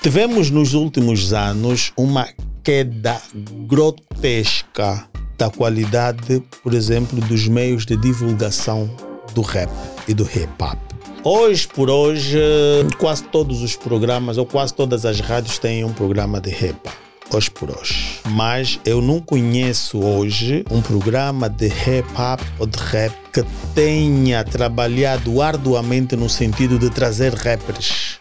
Tivemos nos últimos anos uma queda grotesca da qualidade, por exemplo, dos meios de divulgação do rap e do hip hop. Hoje por hoje, quase todos os programas ou quase todas as rádios têm um programa de hip hop hoje por hoje. Mas eu não conheço hoje um programa de hip hop ou de rap que tenha trabalhado arduamente no sentido de trazer rappers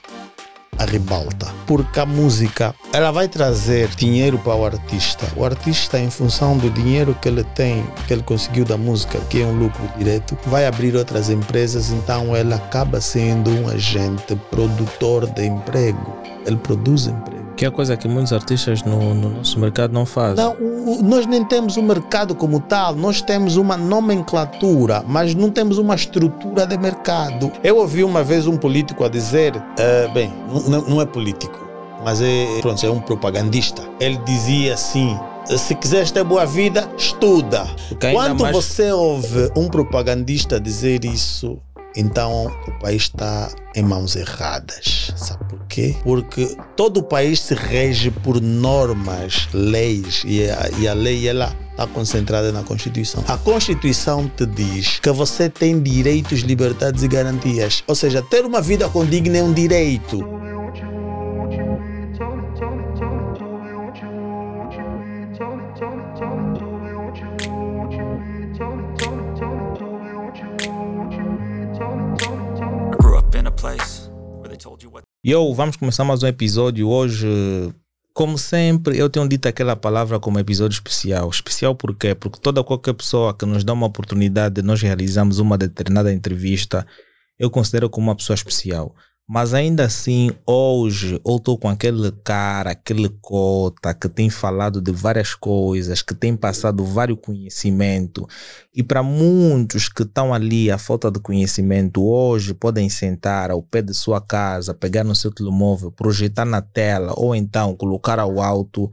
à ribalta. Porque a música, ela vai trazer dinheiro para o artista. O artista, em função do dinheiro que ele tem, que ele conseguiu da música, que é um lucro direto, vai abrir outras empresas, então ele acaba sendo um agente produtor de emprego. Ele produz emprego. Que é coisa que muitos artistas no, no nosso mercado não fazem. Não, o, nós nem temos um mercado como tal, nós temos uma nomenclatura, mas não temos uma estrutura de mercado. Eu ouvi uma vez um político a dizer, uh, bem, não, não, é político, mas é, pronto, é um propagandista. Ele dizia assim: se quiseres ter boa vida, estuda. Quando mais... você ouve um propagandista dizer isso, então o país está em mãos erradas. Sabe por quê? Porque todo o país se rege por normas, leis, e a, e a lei ela está concentrada na Constituição. A Constituição te diz que você tem direitos, liberdades e garantias. Ou seja, ter uma vida condigna é um direito. Eu, vamos começar mais um episódio hoje. Como sempre, eu tenho dito aquela palavra como episódio especial. Especial por quê? Porque toda qualquer pessoa que nos dá uma oportunidade de nós realizarmos uma determinada entrevista, eu considero como uma pessoa especial. Mas ainda assim, hoje, eu estou com aquele cara, aquele cota que tem falado de várias coisas, que tem passado vários conhecimento. E para muitos que estão ali à falta de conhecimento, hoje podem sentar ao pé de sua casa, pegar no seu telemóvel, projetar na tela ou então colocar ao alto,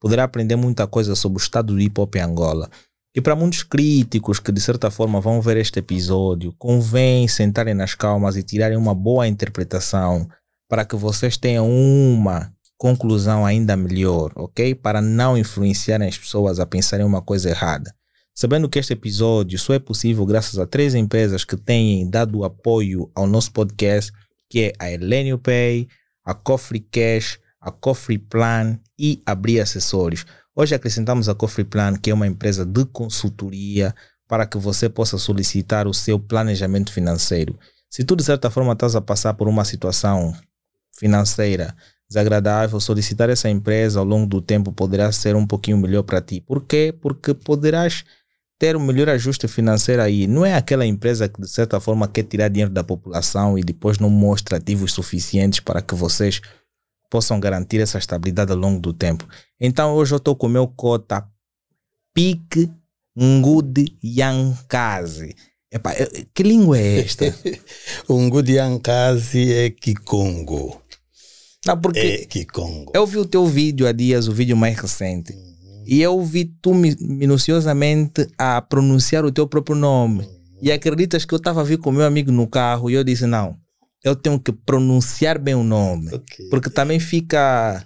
poderá aprender muita coisa sobre o estado do hip hop em Angola. E para muitos críticos que de certa forma vão ver este episódio, convém sentarem nas calmas e tirarem uma boa interpretação para que vocês tenham uma conclusão ainda melhor, ok? Para não influenciarem as pessoas a pensarem uma coisa errada. Sabendo que este episódio só é possível graças a três empresas que têm dado apoio ao nosso podcast, que é a Elenio Pay, a Cofre Cash, a Cofre Plan e a Bri Acessórios. Hoje acrescentamos a Cofre Plan, que é uma empresa de consultoria para que você possa solicitar o seu planejamento financeiro. Se tu de certa forma estás a passar por uma situação financeira desagradável, solicitar essa empresa ao longo do tempo poderá ser um pouquinho melhor para ti. Por quê? Porque poderás ter um melhor ajuste financeiro aí. Não é aquela empresa que de certa forma quer tirar dinheiro da população e depois não mostra ativos suficientes para que vocês possam garantir essa estabilidade ao longo do tempo. Então hoje eu estou com o meu cota Pique Ngudi Yankazi. Epa, que língua é esta? o Ngudi Yankazi é Kikongo. Não, porque é Kikongo. Eu vi o teu vídeo há dias, o vídeo mais recente. Uhum. E eu vi tu minuciosamente a pronunciar o teu próprio nome. Uhum. E acreditas que eu estava a vir com meu amigo no carro e eu disse: não, eu tenho que pronunciar bem o nome. Okay. Porque também fica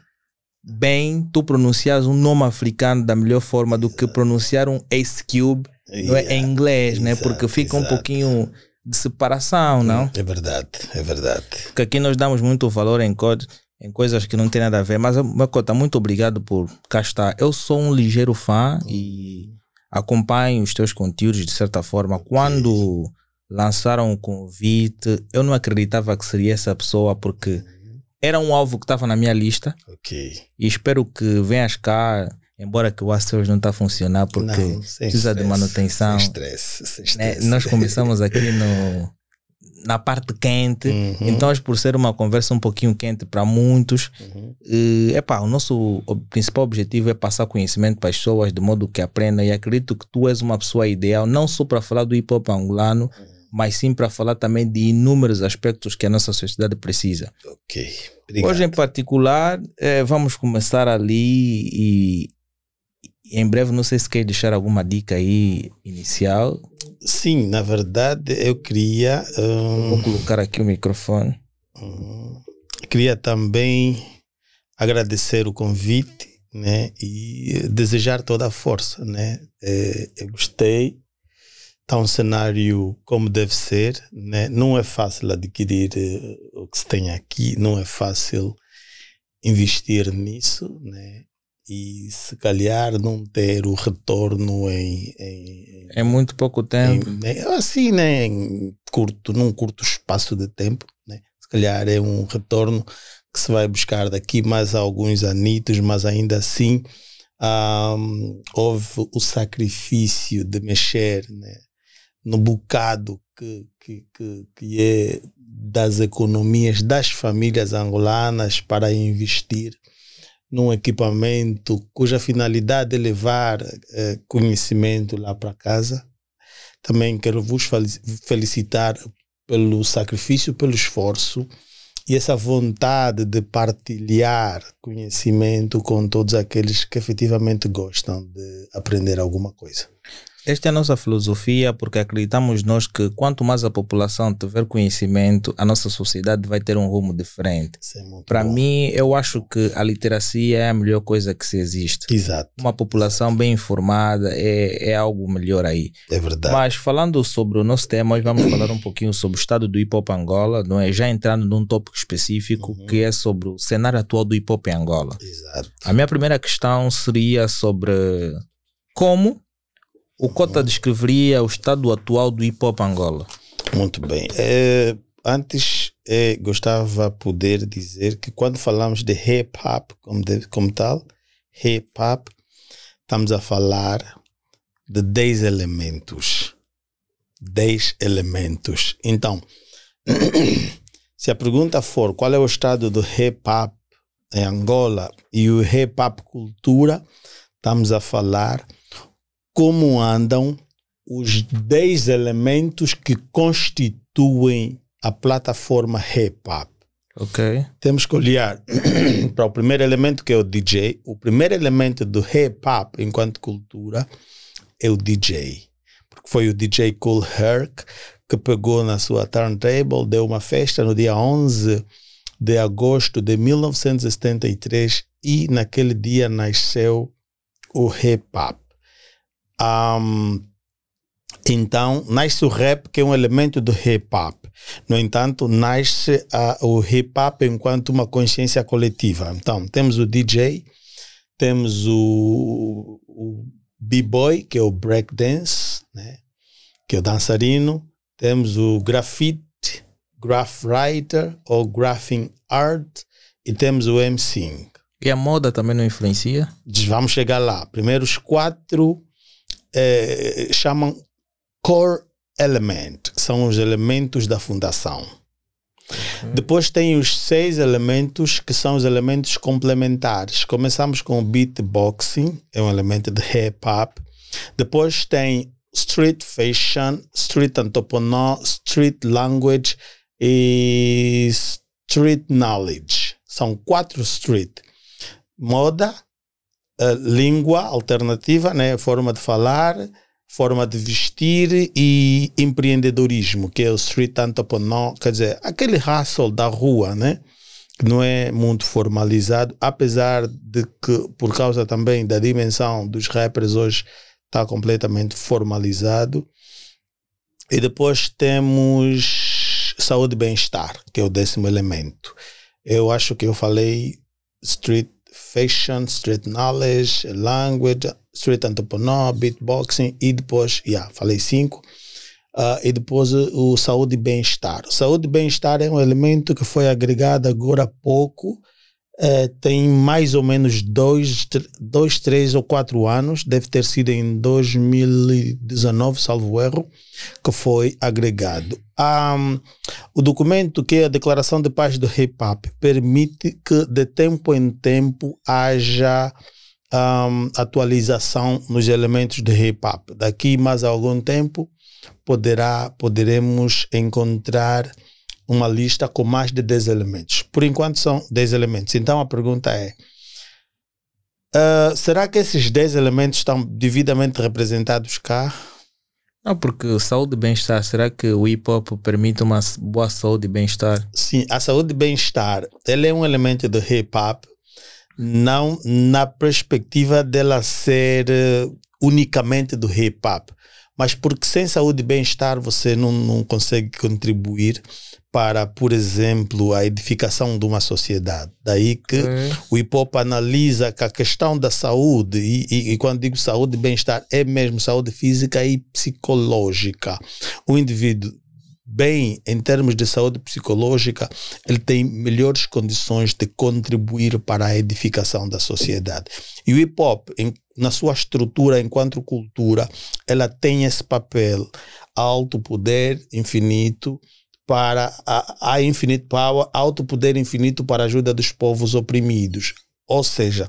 bem tu pronunciares um nome africano da melhor forma do que pronunciar um Ace Cube yeah. é, em inglês, né? Porque fica exato. um pouquinho de separação, não? É verdade, é verdade. Porque aqui nós damos muito valor em em coisas que não tem nada a ver. Mas, Macota, muito obrigado por cá estar. Eu sou um ligeiro fã e acompanho os teus conteúdos de certa forma. Quando lançaram um convite. Eu não acreditava que seria essa pessoa porque era um alvo que estava na minha lista. Ok. E espero que venhas cá, embora que o Astros não está a funcionar porque não, precisa stress, de manutenção. Sem stress, sem né? stress. Nós começamos aqui no na parte quente, uhum. então por ser uma conversa um pouquinho quente para muitos, uhum. e, epá, o nosso principal objetivo é passar conhecimento para as pessoas de modo que aprendam e acredito que tu és uma pessoa ideal, não só para falar do hip hop angolano, uhum mas sim para falar também de inúmeros aspectos que a nossa sociedade precisa. Ok. Obrigado. Hoje, em particular, eh, vamos começar ali e, e, em breve, não sei se quer deixar alguma dica aí inicial. Sim, na verdade, eu queria. Um, Vou colocar aqui o microfone. Um, queria também agradecer o convite né, e desejar toda a força. Né? É, eu gostei. Está um cenário como deve ser. Né? Não é fácil adquirir uh, o que se tem aqui, não é fácil investir nisso. Né? E se calhar não ter o retorno em. em é muito pouco tempo. Em, assim, né? Em curto, num curto espaço de tempo. Né? Se calhar é um retorno que se vai buscar daqui mais alguns anitos, mas ainda assim um, houve o sacrifício de mexer né, no bocado que, que, que, que é das economias das famílias angolanas para investir num equipamento cuja finalidade é levar eh, conhecimento lá para casa. Também quero vos felicitar pelo sacrifício, pelo esforço e essa vontade de partilhar conhecimento com todos aqueles que efetivamente gostam de aprender alguma coisa. Esta é a nossa filosofia, porque acreditamos nós que quanto mais a população tiver conhecimento, a nossa sociedade vai ter um rumo diferente. É Para mim, eu acho que a literacia é a melhor coisa que se existe. Exato. Uma população bem informada é, é algo melhor aí. É verdade. Mas falando sobre o nosso tema, hoje vamos falar um pouquinho sobre o estado do hip hop Angola, não é? Já entrando num tópico específico uhum. que é sobre o cenário atual do hip hop em Angola. Exato. A minha primeira questão seria sobre como o Cota descreveria o estado atual do hip hop Angola? Muito bem. É, antes, é, gostava poder dizer que quando falamos de hip hop como, de, como tal, hip hop, estamos a falar de 10 elementos. 10 elementos. Então, se a pergunta for qual é o estado do hip hop em Angola e o hip hop cultura, estamos a falar como andam os 10 elementos que constituem a plataforma hip hop. Ok. Temos que olhar para o primeiro elemento que é o DJ. O primeiro elemento do hip hop enquanto cultura é o DJ. Porque foi o DJ Cool Herc que pegou na sua turntable, deu uma festa no dia 11 de agosto de 1973 e naquele dia nasceu o hip hop. Um, então, nasce o rap, que é um elemento do hip hop. No entanto, nasce uh, o hip hop enquanto uma consciência coletiva. Então, temos o DJ, temos o, o b-boy, que é o breakdance, né? que é o dançarino, temos o grafite, graph writer ou graphing art, e temos o MCing. E a moda também não influencia? Vamos chegar lá. Primeiro, os quatro é, chamam core element, são os elementos da fundação. Uhum. Depois tem os seis elementos que são os elementos complementares. Começamos com o beatboxing, é um elemento de hip hop. Depois tem street fashion, street anthropology, street language e street knowledge. São quatro street. Moda, língua alternativa, né? forma de falar, forma de vestir e empreendedorismo, que é o street entrepreneur, quer dizer, aquele hustle da rua, né? que não é muito formalizado, apesar de que, por causa também da dimensão dos rappers hoje, está completamente formalizado. E depois temos saúde e bem-estar, que é o décimo elemento. Eu acho que eu falei street fashion, street knowledge, language, street entrepreneur, beatboxing e depois, yeah, falei cinco. Uh, e depois o, saúde e bem-estar. Saúde e bem-estar é um elemento que foi agregado agora há pouco, uh, tem mais ou menos dois, dois, três ou quatro anos, deve ter sido em 2019, salvo erro, que foi agregado. Um, o documento, que é a Declaração de Paz do Hop, permite que de tempo em tempo haja um, atualização nos elementos do hop. Daqui mais algum tempo poderá, poderemos encontrar uma lista com mais de 10 elementos. Por enquanto são 10 elementos. Então a pergunta é: uh, será que esses 10 elementos estão devidamente representados cá? Não, porque saúde e bem-estar, será que o hip hop permite uma boa saúde e bem-estar? Sim, a saúde e bem-estar, ele é um elemento do hip hop Não na perspectiva dela ser uh, unicamente do hip hop, mas porque sem saúde e bem-estar você não, não consegue contribuir para, por exemplo, a edificação de uma sociedade. Daí que é. o hip hop analisa que a questão da saúde, e, e, e quando digo saúde e bem-estar, é mesmo saúde física e psicológica. O indivíduo bem em termos de saúde psicológica, ele tem melhores condições de contribuir para a edificação da sociedade. E o hip hop, em, na sua estrutura enquanto cultura, ela tem esse papel alto poder infinito para a, a infinite power, alto poder infinito para a ajuda dos povos oprimidos. Ou seja,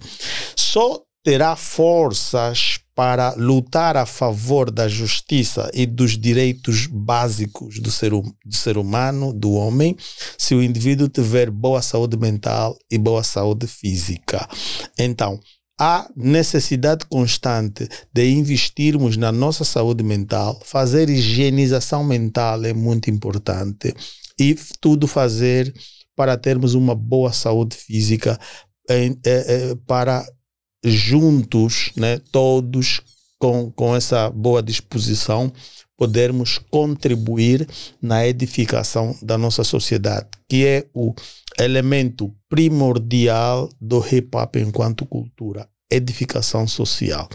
só terá forças para lutar a favor da justiça e dos direitos básicos do ser, do ser humano, do homem, se o indivíduo tiver boa saúde mental e boa saúde física. Então, há necessidade constante de investirmos na nossa saúde mental, fazer higienização mental é muito importante. E tudo fazer para termos uma boa saúde física é, é, para juntos, né, todos com, com essa boa disposição, podermos contribuir na edificação da nossa sociedade, que é o elemento primordial do hip hop enquanto cultura edificação social.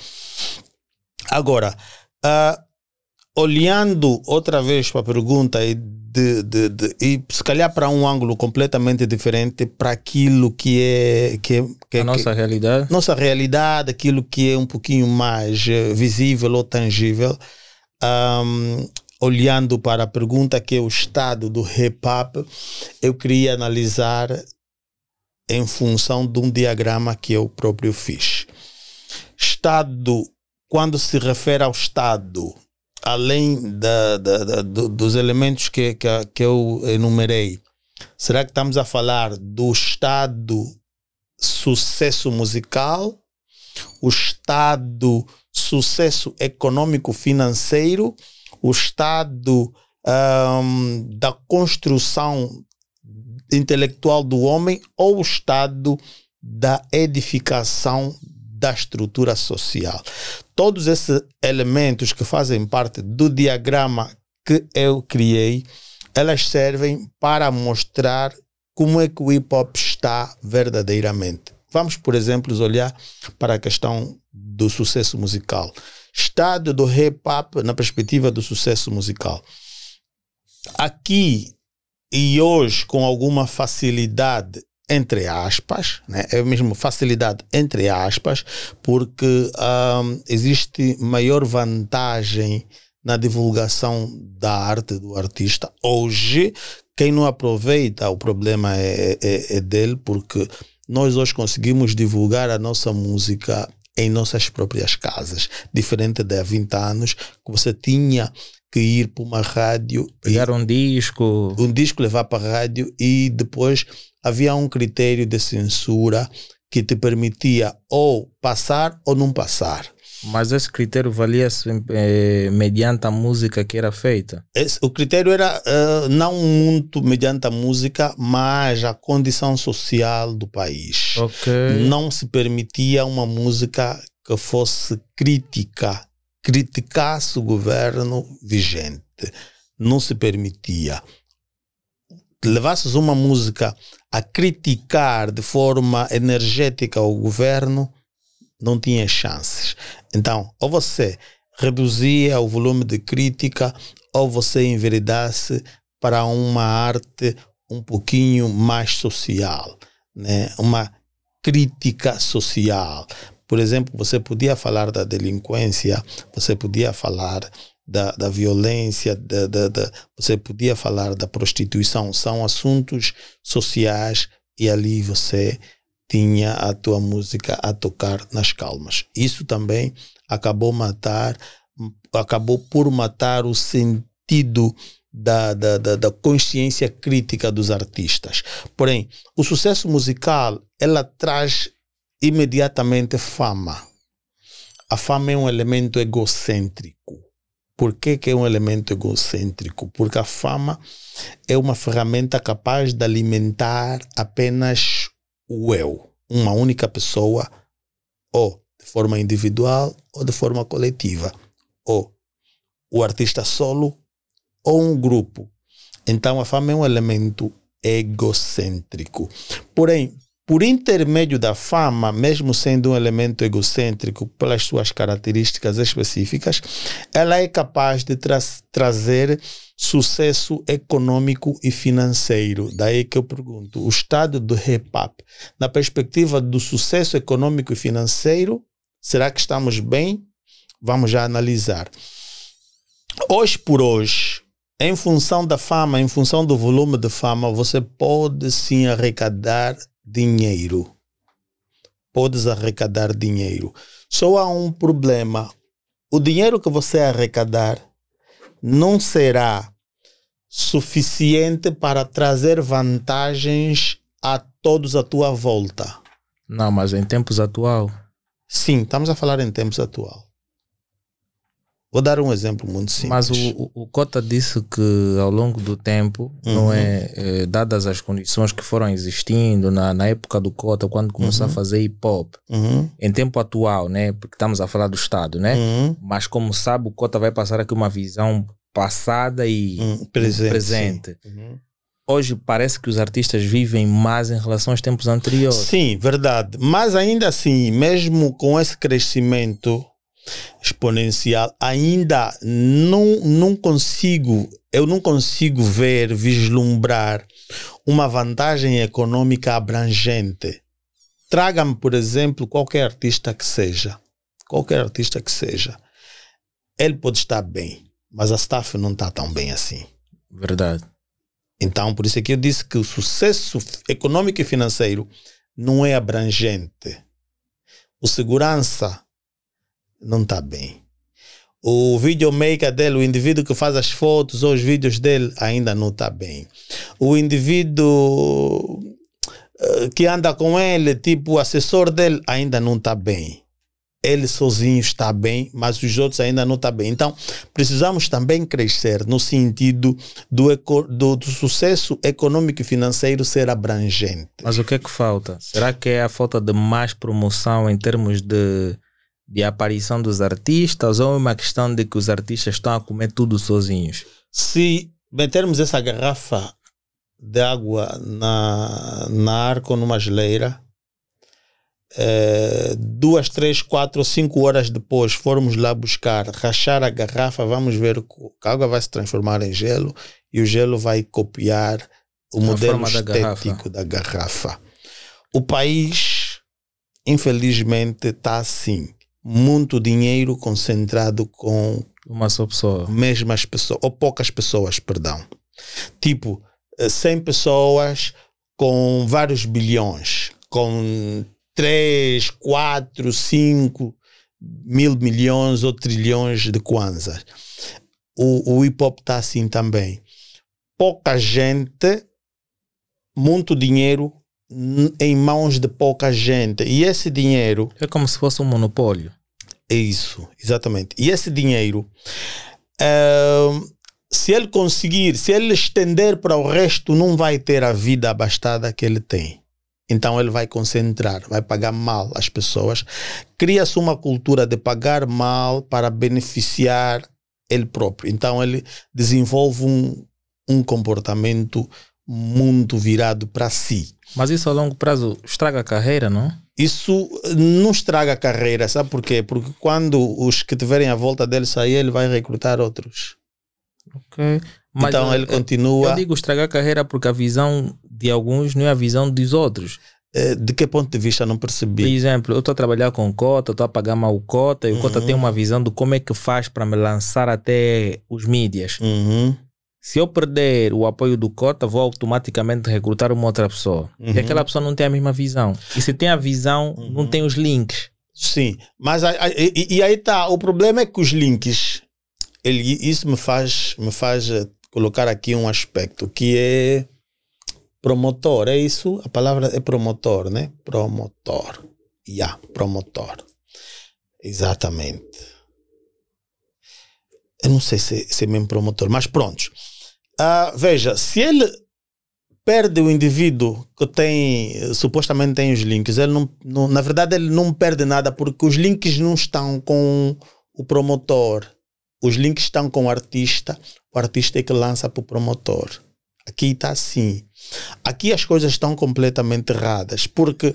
Agora, uh, olhando outra vez para a pergunta e, de, de, de, e se calhar para um ângulo completamente diferente para aquilo que é, que, é, que a nossa que, realidade nossa realidade aquilo que é um pouquinho mais eh, visível ou tangível um, olhando para a pergunta que é o estado do hop eu queria analisar em função de um diagrama que eu próprio fiz. Estado, quando se refere ao Estado, além da, da, da, dos elementos que, que, que eu enumerei, será que estamos a falar do Estado sucesso musical, o Estado sucesso econômico financeiro, o Estado um, da construção intelectual do homem ou o estado da edificação da estrutura social. Todos esses elementos que fazem parte do diagrama que eu criei, elas servem para mostrar como é que o hip hop está verdadeiramente. Vamos, por exemplo, olhar para a questão do sucesso musical. Estado do hip hop na perspectiva do sucesso musical. Aqui e hoje com alguma facilidade entre aspas, né? é mesmo facilidade entre aspas, porque um, existe maior vantagem na divulgação da arte do artista. Hoje, quem não aproveita, o problema é, é, é dele, porque nós hoje conseguimos divulgar a nossa música em nossas próprias casas, diferente de há 20 anos, que você tinha que ir para uma rádio. Pegar um disco. Um disco, levar para a rádio e depois havia um critério de censura que te permitia ou passar ou não passar. Mas esse critério valia-se eh, mediante a música que era feita? Esse, o critério era uh, não muito mediante a música, mas a condição social do país. Okay. Não se permitia uma música que fosse crítica criticasse o governo vigente. Não se permitia. Levasses uma música a criticar de forma energética o governo, não tinha chances. Então, ou você reduzia o volume de crítica, ou você enveredasse para uma arte um pouquinho mais social, né? uma crítica social. Por exemplo, você podia falar da delinquência, você podia falar da, da violência, da, da, da, você podia falar da prostituição. São assuntos sociais e ali você tinha a tua música a tocar nas calmas. Isso também acabou matar, acabou por matar o sentido da, da, da, da, consciência crítica dos artistas. Porém, o sucesso musical ela traz imediatamente fama. A fama é um elemento egocêntrico. Por que, que é um elemento egocêntrico? Porque a fama é uma ferramenta capaz de alimentar apenas o eu. uma única pessoa, ou de forma individual ou de forma coletiva, ou o artista solo ou um grupo. Então a fama é um elemento egocêntrico. Porém, por intermédio da fama, mesmo sendo um elemento egocêntrico pelas suas características específicas, ela é capaz de tra trazer sucesso econômico e financeiro. Daí que eu pergunto: o estado do hip-hop, na perspectiva do sucesso econômico e financeiro, será que estamos bem? Vamos já analisar. Hoje por hoje, em função da fama, em função do volume de fama, você pode sim arrecadar dinheiro. Podes arrecadar dinheiro. Só há um problema. O dinheiro que você arrecadar não será suficiente para trazer vantagens a todos à tua volta. Não, mas em tempos atual. Sim, estamos a falar em tempos atual. Vou dar um exemplo muito simples. Mas o, o, Cota disse que ao longo do tempo, uhum. não é, é, dadas as condições que foram existindo na, na época do Cota, quando começou uhum. a fazer hip hop, uhum. em tempo atual, né? Porque estamos a falar do Estado, né? Uhum. Mas como sabe, o Cota vai passar aqui uma visão passada e hum, presente. presente. Uhum. Hoje parece que os artistas vivem mais em relação aos tempos anteriores. Sim, verdade. Mas ainda assim, mesmo com esse crescimento exponencial, ainda não, não consigo, eu não consigo ver, vislumbrar uma vantagem econômica abrangente. Traga-me, por exemplo, qualquer artista que seja, qualquer artista que seja, ele pode estar bem, mas a staff não está tão bem assim. Verdade. Então, por isso é que eu disse que o sucesso econômico e financeiro não é abrangente. O segurança não está bem. O videomaker dele, o indivíduo que faz as fotos ou os vídeos dele, ainda não está bem. O indivíduo eh, que anda com ele, tipo o assessor dele, ainda não está bem. Ele sozinho está bem, mas os outros ainda não estão tá bem. Então, precisamos também crescer no sentido do, do, do sucesso econômico e financeiro ser abrangente. Mas o que é que falta? Será que é a falta de mais promoção em termos de de aparição dos artistas ou é uma questão de que os artistas estão a comer tudo sozinhos? Se metermos essa garrafa de água na, na arco numa geleira, é, duas, três, quatro, cinco horas depois formos lá buscar, rachar a garrafa, vamos ver que a água vai se transformar em gelo e o gelo vai copiar o a modelo estético da garrafa. da garrafa. O país, infelizmente, está assim muito dinheiro concentrado com uma só pessoa. Mesmas pessoas, ou poucas pessoas, perdão. Tipo, 100 eh, pessoas com vários bilhões, com 3, 4, 5 mil milhões ou trilhões de kwanzas. O, o hip hop está assim também. Pouca gente, muito dinheiro em mãos de pouca gente. E esse dinheiro. É como se fosse um monopólio. É isso, exatamente. E esse dinheiro, uh, se ele conseguir, se ele estender para o resto, não vai ter a vida abastada que ele tem. Então ele vai concentrar, vai pagar mal as pessoas. Cria-se uma cultura de pagar mal para beneficiar ele próprio. Então ele desenvolve um, um comportamento muito virado para si. Mas isso a longo prazo estraga a carreira, não? Isso não estraga a carreira, sabe por quê? Porque quando os que tiverem à volta dele sair, ele vai recrutar outros. Ok. Mas então ele continua. Eu digo estragar a carreira porque a visão de alguns não é a visão dos outros. Eh, de que ponto de vista não percebi? Por exemplo, eu estou a trabalhar com cota, estou a pagar mal cota, e o cota tem uhum. uma visão de como é que faz para me lançar até os mídias. Uhum. Se eu perder o apoio do Cota, vou automaticamente recrutar uma outra pessoa. Uhum. E aquela pessoa não tem a mesma visão. E se tem a visão, uhum. não tem os links. Sim, mas a, a, e, e, aí está. O problema é que os links, ele, isso me faz, me faz eh, colocar aqui um aspecto que é promotor. É isso? A palavra é promotor, né? Promotor. Yeah, promotor. Exatamente. Eu não sei se, se é mesmo promotor, mas pronto. Uh, veja, se ele perde o indivíduo que tem, supostamente tem os links. Ele não, não, na verdade, ele não perde nada porque os links não estão com o promotor. Os links estão com o artista. O artista é que lança para o promotor. Aqui está assim. Aqui as coisas estão completamente erradas, porque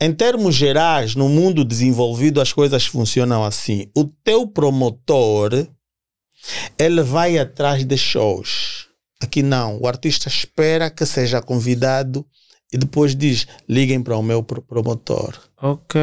em termos gerais, no mundo desenvolvido, as coisas funcionam assim. O teu promotor, ele vai atrás de shows Aqui não. O artista espera que seja convidado e depois diz: liguem para o meu promotor. Ok.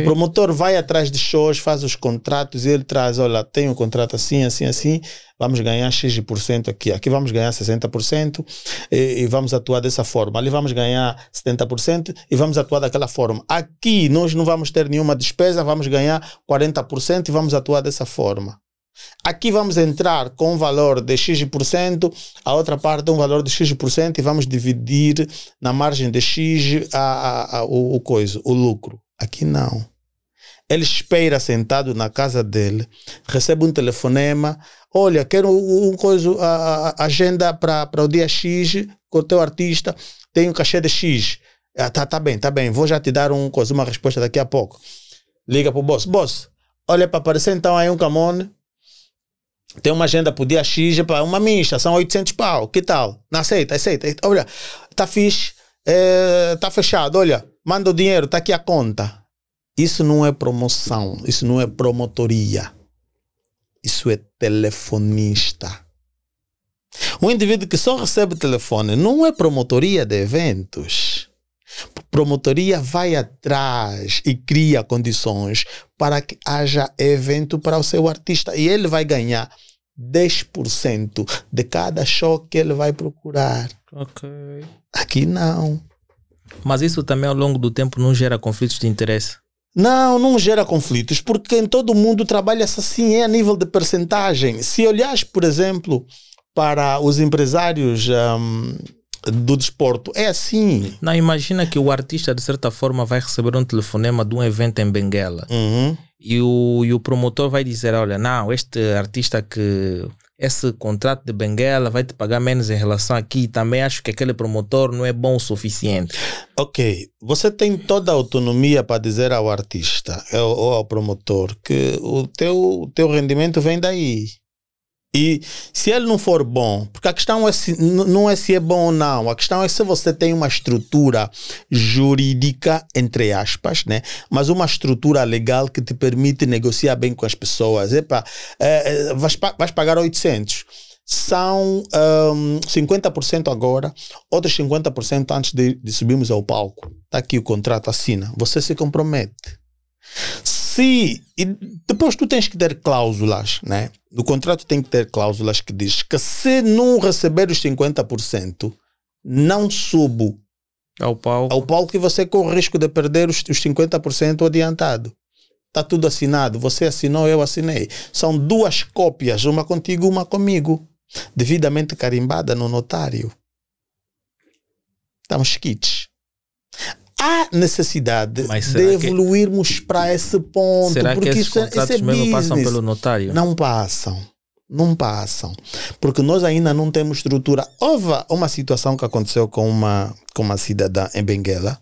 O promotor vai atrás de shows, faz os contratos e ele traz: olha, tem um contrato assim, assim, assim, vamos ganhar X% aqui. Aqui vamos ganhar 60% e, e vamos atuar dessa forma. Ali vamos ganhar 70% e vamos atuar daquela forma. Aqui nós não vamos ter nenhuma despesa, vamos ganhar 40% e vamos atuar dessa forma. Aqui vamos entrar com um valor de X%, a outra parte um valor de X% e vamos dividir na margem de X a, a, a, o, o coisa, o lucro. Aqui não. Ele espera sentado na casa dele, recebe um telefonema, olha, quero um coisa, a, agenda para o dia X com o teu artista, tem um cachê de X. Ah, tá, tá bem, tá bem, vou já te dar um, coisa, uma resposta daqui a pouco. Liga para o boss. Boss, olha para aparecer então aí um camone tem uma agenda pro dia X, para uma mista, são 800 pau, que tal? Não aceita, aceita. Olha, tá fixe, é, tá fechado, olha, manda o dinheiro, tá aqui a conta. Isso não é promoção, isso não é promotoria. Isso é telefonista. Um indivíduo que só recebe telefone não é promotoria de eventos. Promotoria vai atrás e cria condições para que haja evento para o seu artista e ele vai ganhar 10% de cada show que ele vai procurar. Ok. Aqui não. Mas isso também ao longo do tempo não gera conflitos de interesse? Não, não gera conflitos, porque em todo mundo trabalha-se assim, é a nível de percentagem. Se olhares, por exemplo, para os empresários um, do desporto. É assim. Não, imagina que o artista, de certa forma, vai receber um telefonema de um evento em Benguela. Uhum. E, o, e o promotor vai dizer: Olha, não, este artista que. Esse contrato de Benguela vai te pagar menos em relação aqui. Também acho que aquele promotor não é bom o suficiente. Ok. Você tem toda a autonomia para dizer ao artista ou ao promotor que o teu, o teu rendimento vem daí. E se ele não for bom, porque a questão é se, não é se é bom ou não, a questão é se você tem uma estrutura jurídica, entre aspas, né? mas uma estrutura legal que te permite negociar bem com as pessoas. Epa, é, vais, vais pagar 800 são um, 50% agora, outros 50% antes de, de subirmos ao palco. Está aqui o contrato, assina. Você se compromete. Se. E depois tu tens que ter cláusulas, né? No contrato tem que ter cláusulas que diz que se não receber os 50%, não subo ao palco. Ao palco que você corre o risco de perder os, os 50% adiantado. Está tudo assinado. Você assinou, eu assinei. São duas cópias, uma contigo, uma comigo. Devidamente carimbada no notário. Estamos quites há necessidade de evoluirmos que, para esse ponto. Será porque que esses isso, é- contratos isso é mesmo business. passam pelo notário? Não passam. Não passam. Porque nós ainda não temos estrutura. Houve uma situação que aconteceu com uma, com uma cidadã em Benguela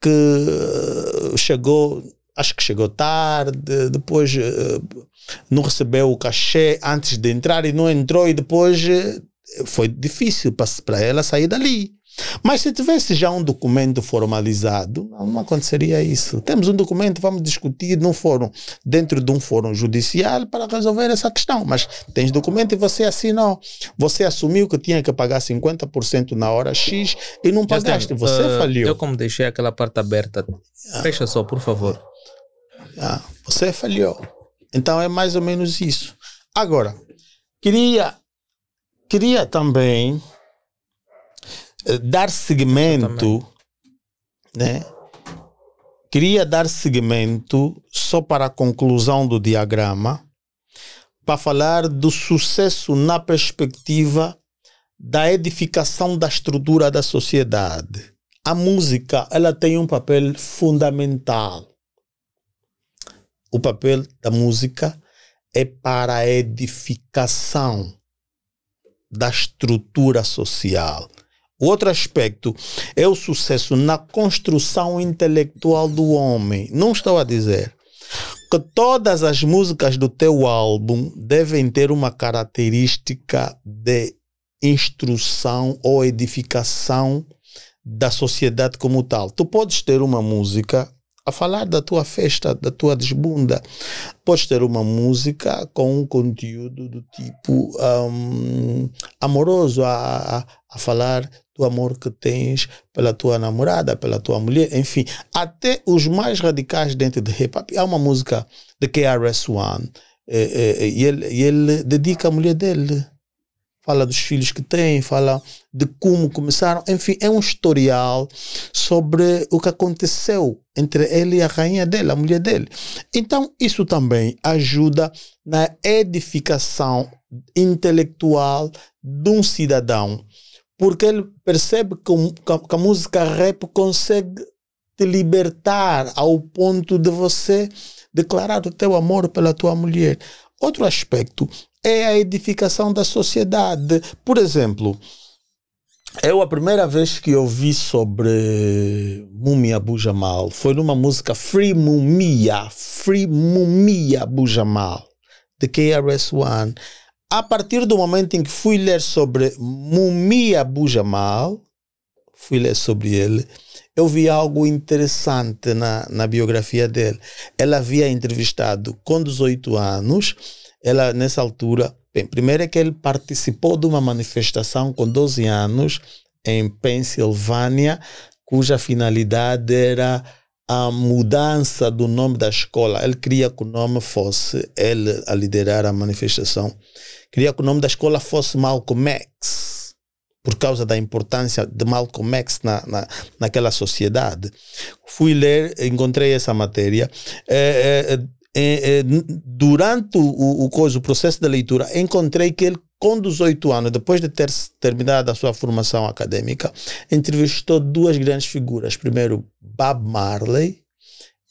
que chegou, acho que chegou tarde, depois eh, não recebeu o cachê antes de entrar e não entrou e depois eh, foi difícil para ela sair dali. Mas se tivesse já um documento formalizado, não aconteceria isso. Temos um documento, vamos discutir num fórum, dentro de um fórum judicial para resolver essa questão. Mas tens documento e você assinou. Você assumiu que tinha que pagar 50% na hora X e não pagaste. Você uh, falhou. Eu, como deixei aquela parte aberta, ah. fecha só, por favor. Ah, você falhou. Então é mais ou menos isso. Agora, queria, queria também dar seguimento, né? Queria dar seguimento só para a conclusão do diagrama, para falar do sucesso na perspectiva da edificação da estrutura da sociedade. A música, ela tem um papel fundamental. O papel da música é para a edificação da estrutura social outro aspecto é o sucesso na construção intelectual do homem. Não estou a dizer que todas as músicas do teu álbum devem ter uma característica de instrução ou edificação da sociedade como tal. Tu podes ter uma música a falar da tua festa, da tua desbunda. Podes ter uma música com um conteúdo do tipo um, amoroso, a, a, a, falar do amor que tens pela tua namorada, pela tua mulher, enfim. Até os mais radicais dentro de hip hop. Há uma música de KRS-One e, e, e, ele, e ele dedica a mulher dele fala dos filhos que tem, fala de como começaram. Enfim, é um historial sobre o que aconteceu entre ele e a rainha dele, a mulher dele. Então, isso também ajuda na edificação intelectual de um cidadão, porque ele percebe que, a música rap consegue te libertar ao ponto de você declarar o teu amor pela tua mulher. Outro aspecto é a edificação da sociedade. Por exemplo, eu a primeira vez que ouvi sobre Mumia Bujamal foi numa música Free Mumia, Free Mumia Bujamal, de KRS-One. A partir do momento em que fui ler sobre Mumia Bujamal, fui ler sobre ele, eu vi algo interessante na, na biografia dele. Ela havia entrevistado com 18 anos ela nessa altura, bem, primeiro é que ele participou de uma manifestação com 12 anos em Pensilvânia, cuja finalidade era a mudança do nome da escola. Ele queria que o nome fosse, ele a liderar a manifestação, queria que o nome da escola fosse Malcolm X, por causa da importância de Malcolm X na, na, naquela sociedade. Fui ler, encontrei essa matéria. É, é, durante o, o, o processo da leitura, encontrei que ele, com 18 anos, depois de ter terminado a sua formação acadêmica, entrevistou duas grandes figuras. Primeiro, Bob Marley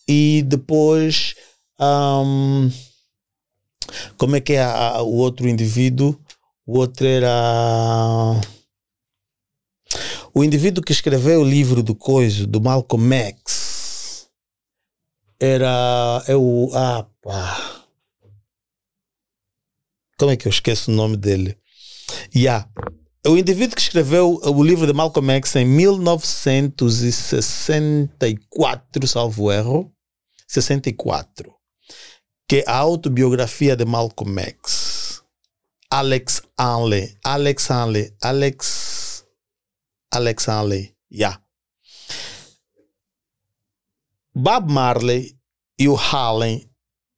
e depois. Um, como é que é a, a, o outro indivíduo? O outro era. O indivíduo que escreveu o livro do Coiso, do Malcolm X era. É o. Ah, pá. Como é que eu esqueço o nome dele? Yeah. O indivíduo que escreveu o livro de Malcolm X em 1964, salvo erro, 64, que é a autobiografia de Malcolm X. Alex Hanley, Alex Hanley, Alex, Alex Hanley, yeah. Bob Marley e o Hallen,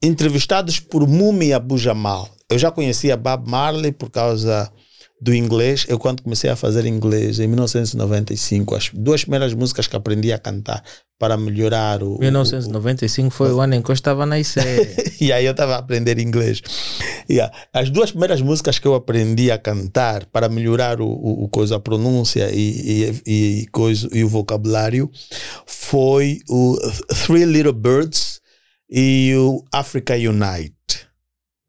entrevistados por Mumi Abu Jamal. Eu já conhecia Bob Marley por causa do inglês. Eu, quando comecei a fazer inglês, em 1995, as duas primeiras músicas que aprendi a cantar para melhorar o. 1995 o, foi o ano em que eu estava na ICE. e aí eu estava a aprender inglês. Yeah. As duas primeiras músicas que eu aprendi a cantar para melhorar o, o, o coisa, a pronúncia e, e, e, coisa, e o vocabulário foi o Three Little Birds e o Africa Unite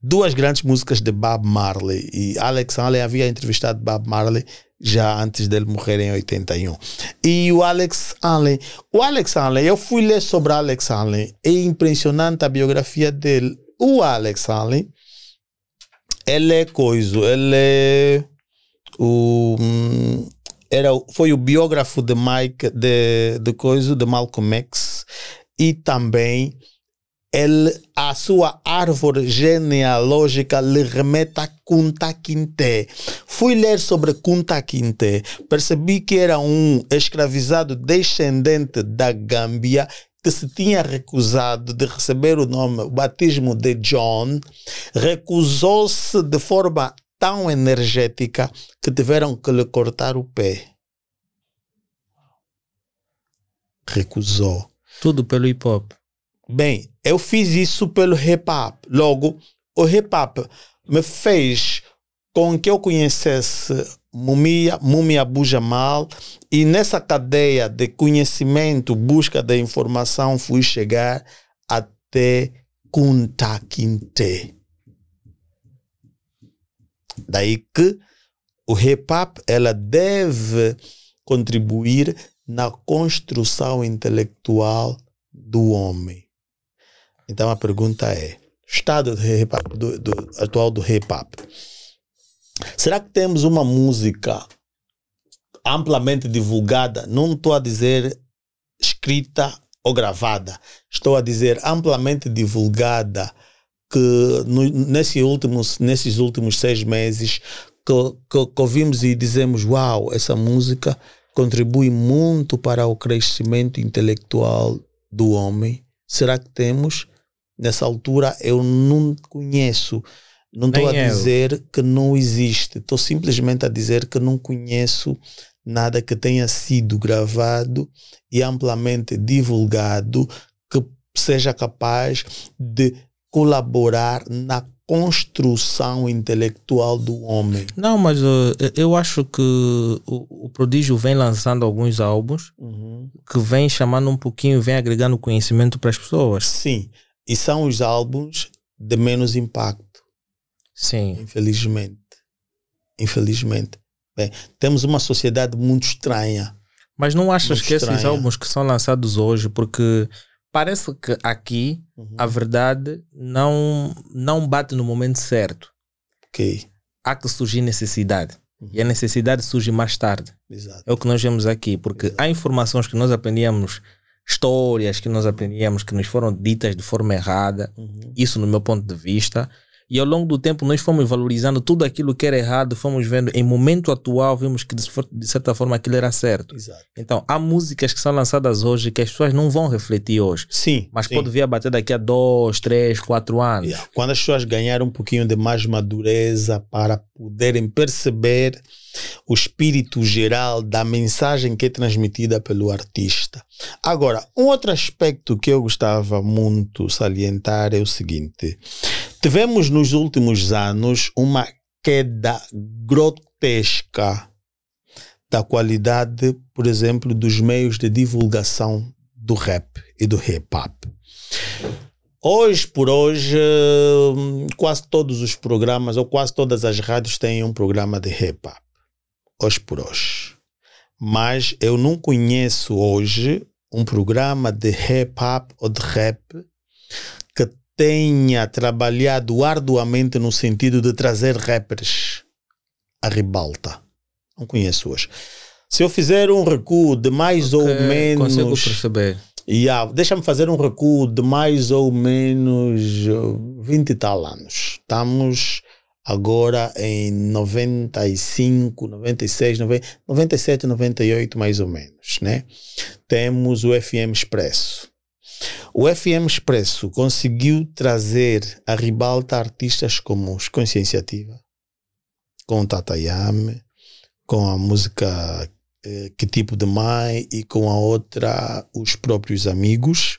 duas grandes músicas de Bob Marley. E Alex Hanley havia entrevistado Bob Marley já antes dele morrer em 81. E o Alex Hanley, o Alex Hanley, eu fui ler sobre Alex Hanley. É impressionante a biografia dele. O Alex Hanley, ele é coisa, ele é o era, foi o biógrafo de Mike de, de coisa de Malcolm X e também ele, a sua árvore genealógica lhe remete a Kunta Kinte. Fui ler sobre Kunta Kinte, percebi que era um escravizado descendente da Gâmbia que se tinha recusado de receber o nome, o batismo de John, recusou-se de forma tão energética que tiveram que lhe cortar o pé. Recusou. Tudo pelo hip hop. Bem, eu fiz isso pelo hop. Logo, o hop me fez com que eu conhecesse Mumia, Mumia Abu Jamal e nessa cadeia de conhecimento, busca de informação, fui chegar até Kunta Kinte. Daí que o hop ela deve contribuir na construção intelectual do homem. Então a pergunta é: estado do, do, atual do hip hop. Será que temos uma música amplamente divulgada? Não estou a dizer escrita ou gravada, estou a dizer amplamente divulgada que no, nesse nesses últimos seis meses que, que, que ouvimos e dizemos: Uau, essa música contribui muito para o crescimento intelectual do homem. Será que temos? Nessa altura eu não conheço. Não estou a dizer que não existe. Estou simplesmente a dizer que não conheço nada que tenha sido gravado e amplamente divulgado que seja capaz de colaborar na construção intelectual do homem. Não, mas uh, eu acho que o, o, Prodígio vem lançando alguns álbuns uhum. que vem chamando um pouquinho, vem agregando conhecimento para as pessoas. Sim, e são os álbuns de menos impacto. Sim. Infelizmente. Infelizmente. Bem, temos uma sociedade muito estranha. Mas não achas que estranha. esses álbuns que são lançados hoje, porque parece que aqui uhum. a verdade não, não bate no momento certo. Ok. Há que surgir necessidade. Uhum. E a necessidade surge mais tarde. Exato. É o que nós vemos aqui, porque Exato. há informações que nós aprendíamos, histórias que nós aprendíamos que nos foram ditas de forma errada. Uhum. Isso, no meu ponto de vista. E ao longo do tempo nós fomos valorizando tudo aquilo que era errado, fomos vendo, em momento atual, vimos que de certa forma aquilo era certo. Exato. Então, há músicas que são lançadas hoje que as pessoas não vão refletir hoje. Sim. Mas sim. pode vir a bater daqui a dois, três, quatro anos. Yeah. Quando as pessoas ganharem um pouquinho de mais madureza para poderem perceber o espírito geral da mensagem que é transmitida pelo artista. Agora, um outro aspecto que eu gostava muito salientar é o seguinte: tivemos nos últimos anos uma queda grotesca da qualidade, por exemplo, dos meios de divulgação do rap e do hip hop. Hoje por hoje, quase todos os programas, ou quase todas as rádios têm um programa de hip hop hoje por hoje. Mas eu não conheço hoje um programa de hip hop ou de rap tenha trabalhado arduamente no sentido de trazer rappers à ribalta. Não conheço hoje. Se eu fizer um recuo de mais okay, ou menos. Consigo perceber. Yeah, Deixa-me fazer um recuo de mais ou menos 20 e tal anos. Estamos agora em 95, 96, 90, 97, 98 mais ou menos, né? Temos o FM Expresso. O FM Expresso conseguiu trazer a ribalta artistas como os Conscienciativa, com o Tata Yame, com a música eh, Que Tipo de Mãe e com a outra Os Próprios Amigos.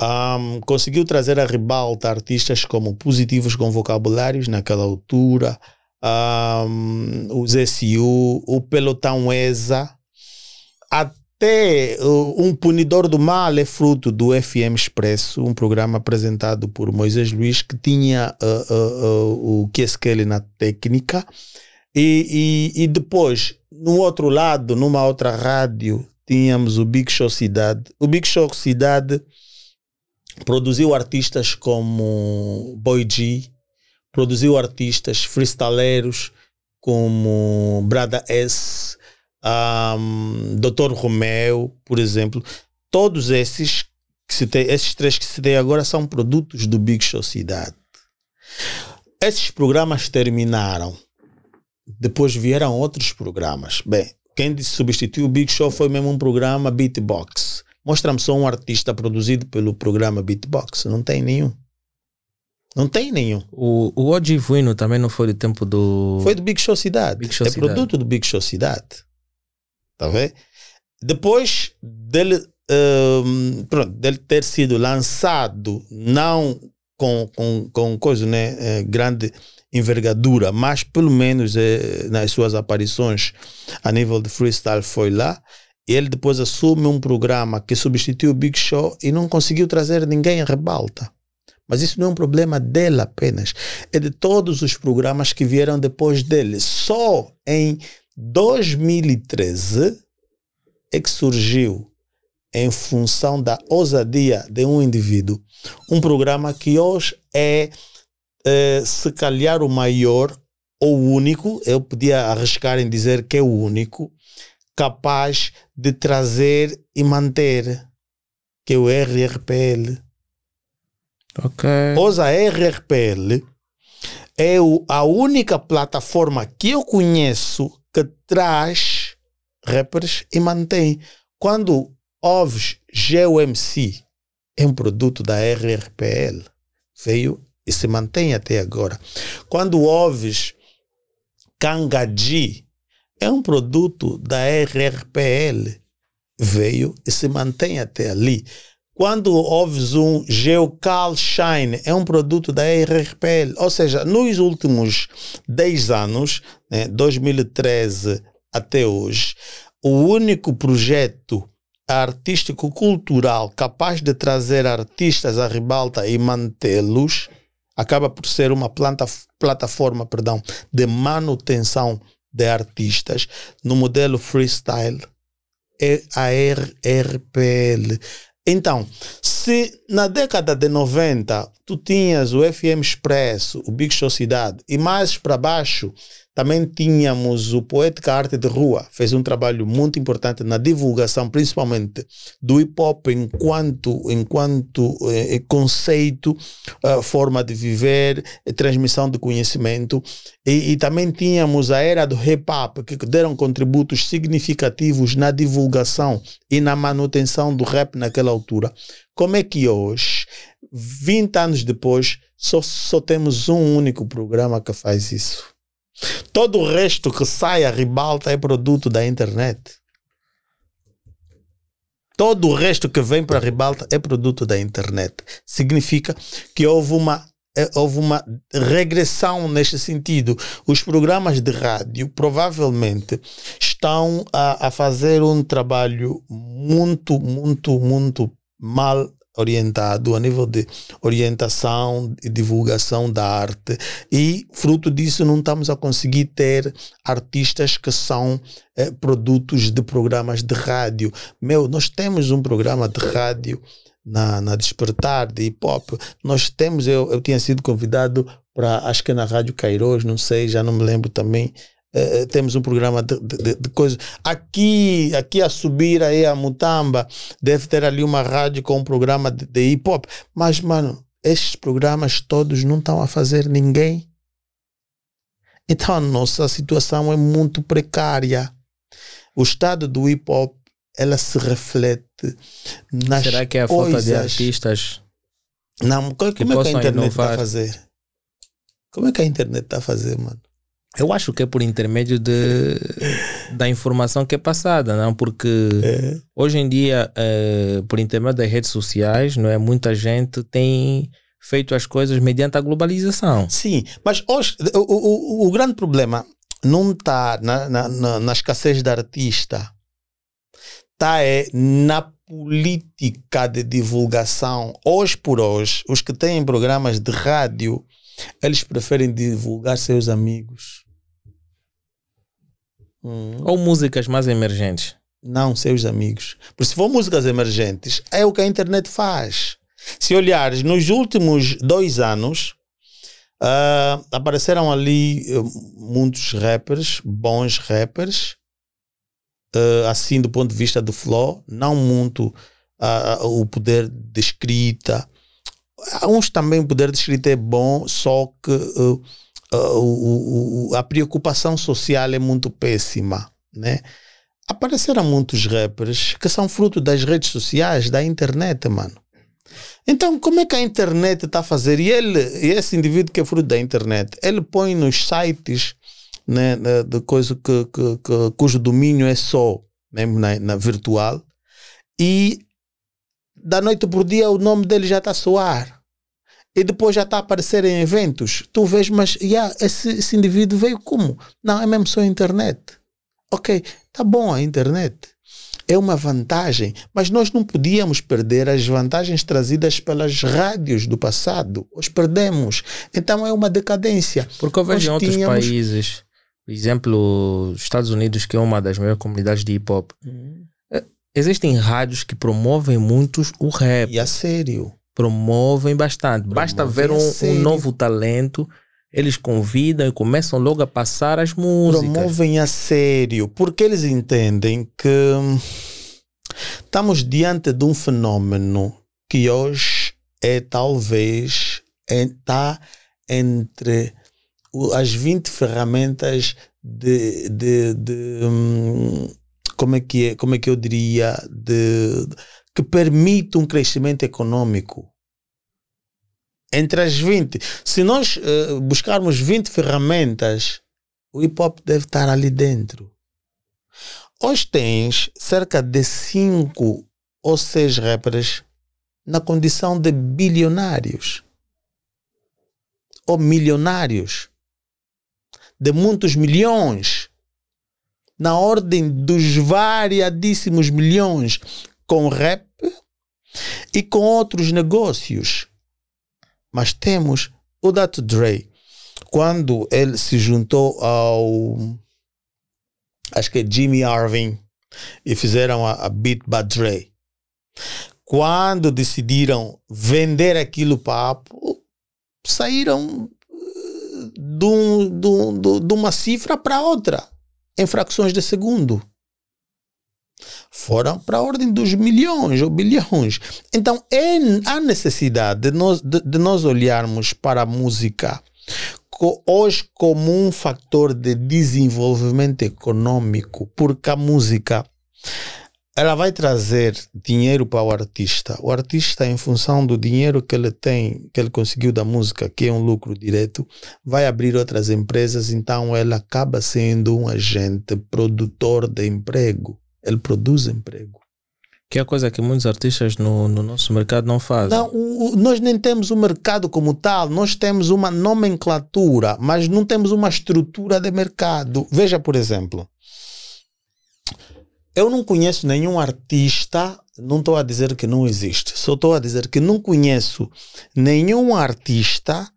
Um, conseguiu trazer a ribalta artistas como positivos com vocabulários naquela altura, um, os SU, o Pelotão ESA, até uh, um Punidor do Mal é fruto do FM Expresso, um programa apresentado por Moisés Luiz, que tinha uh, uh, o Kieskele na técnica. E, e, e depois, no outro lado, numa outra rádio, tínhamos o Big Show Cidade. O Big Show Cidade produziu artistas como Boy G, produziu artistas freestaleiros como Brada S, um, Dr. Romeo, por exemplo. Todos esses que citei, esses três que citei agora são produtos do Big Show Cidade. Esses programas terminaram. Depois vieram outros programas. Bem, quem substituiu o Big Show foi mesmo um programa Beatbox. Mostra-me só um artista produzido pelo programa Beatbox. Não tem nenhum. Não tem nenhum. O, o também não foi do tempo do. Foi do Big Show Cidade. Big Show é Cidade. produto do Big Show Cidade. Tá vendo? Depois dele, um, pronto, dele ter sido lançado, não com, com, com coisa, né, é, grande envergadura, mas pelo menos é, nas suas aparições a nível de freestyle foi lá ele depois assume um programa que substitui o Big Show e não conseguiu trazer ninguém a rebalta. Mas isso não é um problema dele apenas, é de todos os programas que vieram depois dele. Só em 2013 é que surgiu em função da ousadia de um indivíduo. Um programa que hoje é, é se calhar o maior ou o único, eu podia arriscar em dizer que é o único, capaz de trazer e manter, que é o RRPL. Ok. Hoje a RRPL é o, a única plataforma que eu conheço que traz rappers e mantém. Quando ouves GOMC, é um produto da RRPL, veio e se mantém até agora. Quando ouves Kangaji, é um produto da RRPL, veio e se mantém até ali. Quando ouves um Geocal Shine, é um produto da RRPL. Ou seja, nos últimos 10 anos, né, 2013 até hoje, o único projeto artístico-cultural capaz de trazer artistas à ribalta e mantê-los acaba por ser uma planta, plataforma perdão, de manutenção de artistas no modelo freestyle é a RRPL. Então, se na década de 90 tu tinhas o FM Expresso, o Big Show Cidade e mais para baixo também tínhamos o Poética Arte de Rua, fez um trabalho muito importante na divulgação, principalmente do hip hop enquanto, enquanto eh, conceito, forma de viver, transmissão de conhecimento. E, e, também tínhamos a era do hip hop, que deram contributos significativos na divulgação e na manutenção do rap naquela altura. Como é que hoje, 20 anos depois, só, só temos um único programa que faz isso? Todo o resto que sai à ribalta é produto da internet. Todo o resto que vem para a ribalta é produto da internet. Significa que houve uma é, houve uma regressão neste sentido. Os programas de rádio provavelmente estão a, a fazer um trabalho muito, muito, muito mal orientado a nível de orientação e divulgação da arte. E fruto disso não estamos a conseguir ter artistas que são eh, produtos de programas de rádio. Meu nós temos um programa de rádio na, na Despertar de hip hop. Nós temos eu, eu tinha sido convidado para acho que na Rádio Cairós não sei já não me lembro também Uh, temos um programa de, de, de coisas. Aqui, aqui a subir aí a Mutamba, deve ter ali uma rádio com um programa de, de hip hop. Mas, mano, estes programas todos não estão a fazer ninguém. Então a nossa situação é muito precária. O estado do hip hop ela se reflete nas Será que é a coisas... falta de artistas? Não, como, que como é que a internet está a fazer? Como é que a internet está a fazer, mano? Eu acho que é por intermédio de, da informação que é passada, não? Porque é. hoje em dia, é, por intermédio das redes sociais, não é? Muita gente tem feito as coisas mediante a globalização. Sim, mas hoje o, o, o grande problema não está na, na, na, na escassez de artista, está é na política de divulgação. Hoje por hoje, os que têm programas de rádio, eles preferem divulgar seus amigos Hum. Ou músicas mais emergentes? Não, seus amigos. Porque se for músicas emergentes, é o que a internet faz. Se olhares, nos últimos dois anos, uh, apareceram ali uh, muitos rappers, bons rappers, uh, assim do ponto de vista do flow, não muito o poder de escrita. Uns também o poder de escrita é bom, só que uh, o, a preocupação social é muito péssima, né? Apareceram muitos rappers que são fruto das redes sociais, da internet, mano. Então, como é que a internet está a fazer? E ele, esse indivíduo que é fruto da internet, ele põe nos sites né, de coisa que, que, que, cujo domínio é só mesmo na, na virtual, e da noite por dia o nome dele já está a soar e depois já está a aparecer em eventos. Tu vês, mas yeah, esse, esse indivíduo veio como? Não, é mesmo só a internet. Ok, tá bom a internet. É uma vantagem, mas nós não podíamos perder as vantagens trazidas pelas rádios do passado. Os perdemos. Então é uma decadência. Porque eu vejo em outros tínhamos... países, por exemplo, Estados Unidos, que é uma das maiores comunidades de hip hop, uhum. existem rádios que promovem muitos o rap. E a sério. Promovem bastante. Basta ver um, um, novo talento, eles convidam e começam logo a passar as músicas. Promovem a sério, porque eles entendem que estamos diante de um fenômeno que hoje é talvez está entre as 20 ferramentas de, de, de hum, como é que é, como é que eu diria de que permite um crescimento econômico. Entre as 20 se nós uh, buscarmos 20 ferramentas o hip hop deve estar ali dentro. Hoje tens cerca de 5 ou 6 rappers na condição de bilionários. Ou milionários. De muitos milhões, na ordem dos variadíssimos milhões, com rap e com outros negócios. Mas temos o Dr. Dre, quando ele se juntou ao acho que é Jimmy Irving e fizeram a, a Beat by Dre. Quando decidiram vender aquilo para saíram de, um, de, um, de uma cifra para outra, em frações de segundo. Foram para a ordem dos milhões ou bilhões. Então, é, há necessidade de nós, de, de nós olharmos para a música hoje como um fator de desenvolvimento econômico, porque a música ela vai trazer dinheiro para o artista. O artista, em função do dinheiro que ele tem, que ele conseguiu da música, que é um lucro direto, vai abrir outras empresas, então ele acaba sendo um agente produtor de emprego. Ele produz emprego. Que é a coisa que muitos artistas no, no nosso mercado não fazem. Não, o, nós nem temos o mercado como tal, nós temos uma nomenclatura, mas não temos uma estrutura de mercado. Veja, por exemplo, eu não conheço nenhum artista, não estou a dizer que não existe, só estou a dizer que não conheço nenhum artista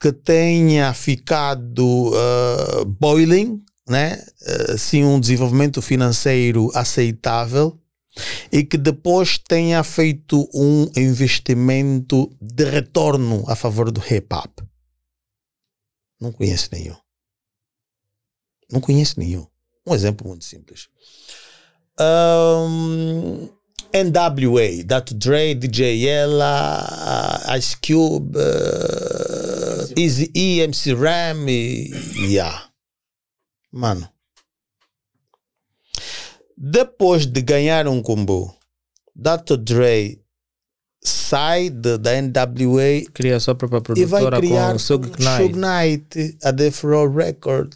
que tenha ficado uh, boiling, né? Uh, sim, um desenvolvimento financeiro aceitável e que depois tenha feito um investimento de retorno a favor do hip hop. Não conheço nenhum. Não conheço nenhum. Um exemplo muito simples. Um, NWA, Dr. Dre, DJ Ella, uh, Ice Cube, uh, Easy E, MC Ram e. Yeah. Mano. Depois de ganhar um combo, Dr. Dre sai de, da NWA cria a sua própria produtora e vai criar com o Suge Knight. Suge Knight, a Death Row Record.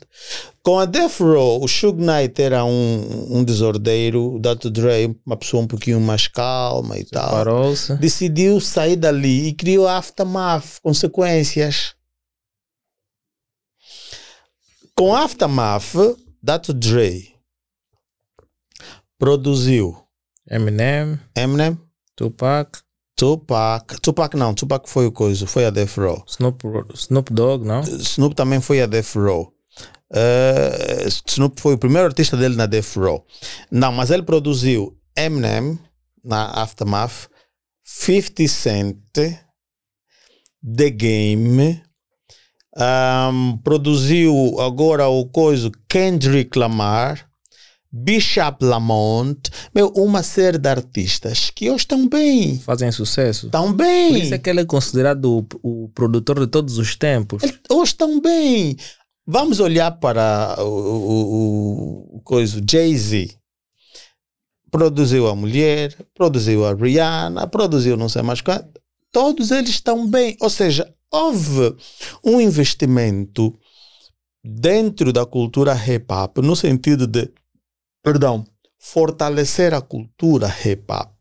Com a Death Row, o Suge Knight era um, um desordeiro, o Dr. Dre uma pessoa um pouquinho mais calma e tal. Decidiu sair dali e criou Aftermath, consequências. Com Aftermath, Dr. Dre produziu Eminem, Eminem, Tupac, Tupac. Tupac não, Tupac foi o coisa, foi a Death Row. Snoop, Snoop Dogg, não? Snoop também foi a Death Row. Uh, Snoop foi o primeiro artista dele na Death Row. Não, mas ele produziu Eminem na Aftermath, 50 Cent, The Game, um, produziu agora o coisa Kendrick Lamar, Bishop Lamont, meu, uma série de artistas que hoje estão bem. Fazem sucesso. Estão bem. Por isso é que ele é considerado o, o produtor de todos os tempos. Ele, hoje estão bem. Vamos olhar para o, o, o coisa, Jay-Z. Produziu a mulher, produziu a Rihanna, produziu não sei mais quanto. Todos eles estão bem. Ou seja, houve um investimento dentro da cultura hip hop no sentido de perdão, fortalecer a cultura hip hop.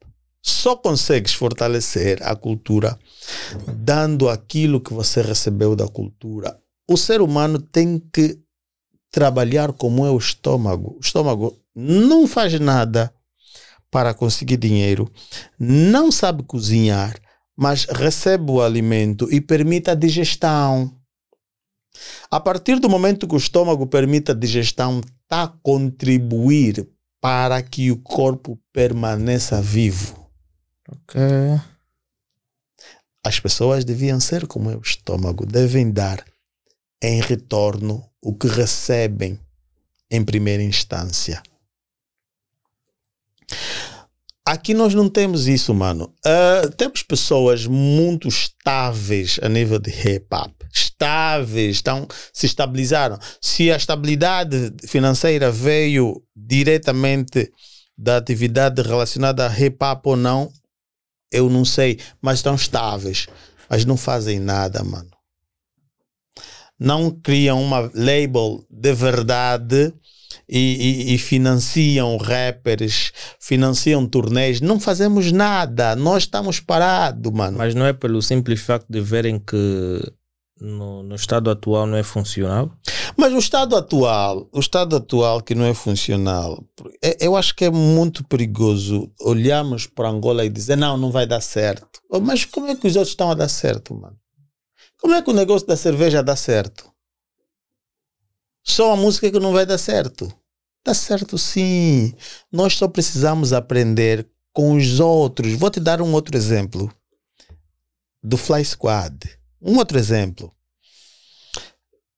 Só consegues fortalecer a cultura dando aquilo que você recebeu da cultura. O ser humano tem que trabalhar como é o estômago. O estômago não faz nada para conseguir dinheiro, não sabe cozinhar, mas recebe o alimento e permite a digestão. A partir do momento que o estômago permite a digestão, está a contribuir para que o corpo permaneça vivo. Ok. As pessoas deviam ser como é o estômago, devem dar em retorno o que recebem em primeira instância. Aqui nós não temos isso, mano. Uh, temos pessoas muito estáveis a nível de hip hop. Estáveis, estão, se estabilizaram. Se a estabilidade financeira veio diretamente da atividade relacionada a hip hop ou não, eu não sei. Mas estão estáveis. Mas não fazem nada, mano. Não criam uma label de verdade e, e, e, financiam rappers, financiam turnês. Não fazemos nada, nós estamos parados, mano. Mas não é pelo simples facto de verem que no, no, estado atual não é funcional? Mas o estado atual, o estado atual que não é funcional, é, eu acho que é muito perigoso olharmos para Angola e dizer não, não vai dar certo. Mas como é que os outros estão a dar certo, mano? Como é que o negócio da cerveja dá certo? Só a música que não vai dar certo. Dá certo sim. Nós só precisamos aprender com os outros. Vou te dar um outro exemplo. Do Fly Squad. Um outro exemplo.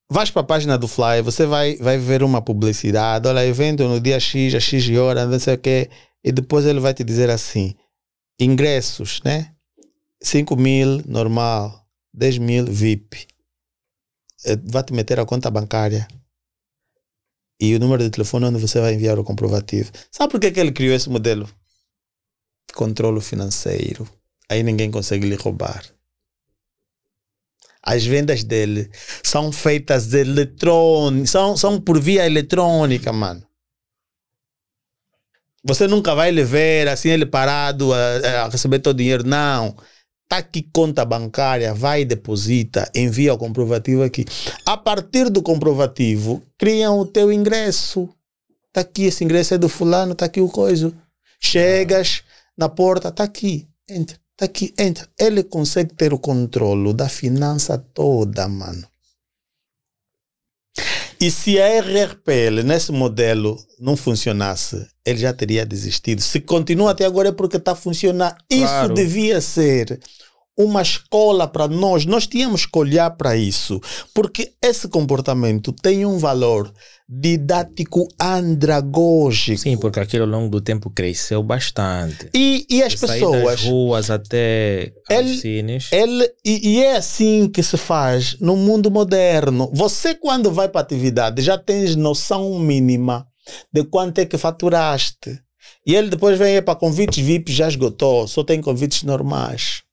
Vais para a página do Fly, você vai, vai ver uma publicidade. Olha, evento no dia X, a X hora, não sei o quê. E depois ele vai te dizer assim: ingressos, né? 5 mil normal, 10 mil VIP. Eh, vai te meter a conta bancária e o número de telefone onde você vai enviar o comprovativo. Sabe por que, que ele criou esse modelo? Controlo financeiro. Aí ninguém consegue lhe roubar. As vendas dele são feitas eletrônicas, são, são por via eletrônica, mano. Você nunca vai lhe ver assim, ele parado a, a receber todo o dinheiro. Não. Está aqui conta bancária, vai deposita, envia o comprovativo aqui. A partir do comprovativo, criam o teu ingresso. Está aqui, esse ingresso é do fulano, está aqui o coisa. Chegas na porta, está aqui, entra, está aqui, entra. Ele consegue ter o controle da finança toda, mano. E se a RRPL nesse modelo não funcionasse, ele já teria desistido. Se continua até agora é porque está funcionando. Claro. Isso devia ser uma escola para nós. Nós tínhamos que olhar para isso, porque esse comportamento tem um valor didático andragógico. Sim, porque aquilo ao longo do tempo cresceu bastante. E, e as de pessoas. Das ruas até ele, cines. Ele, e, e, é assim que se faz no mundo moderno. Você, quando vai para a atividade, já tens noção mínima de quanto é que faturaste. E ele depois vem para convites VIP, já esgotou, só tem convites normais.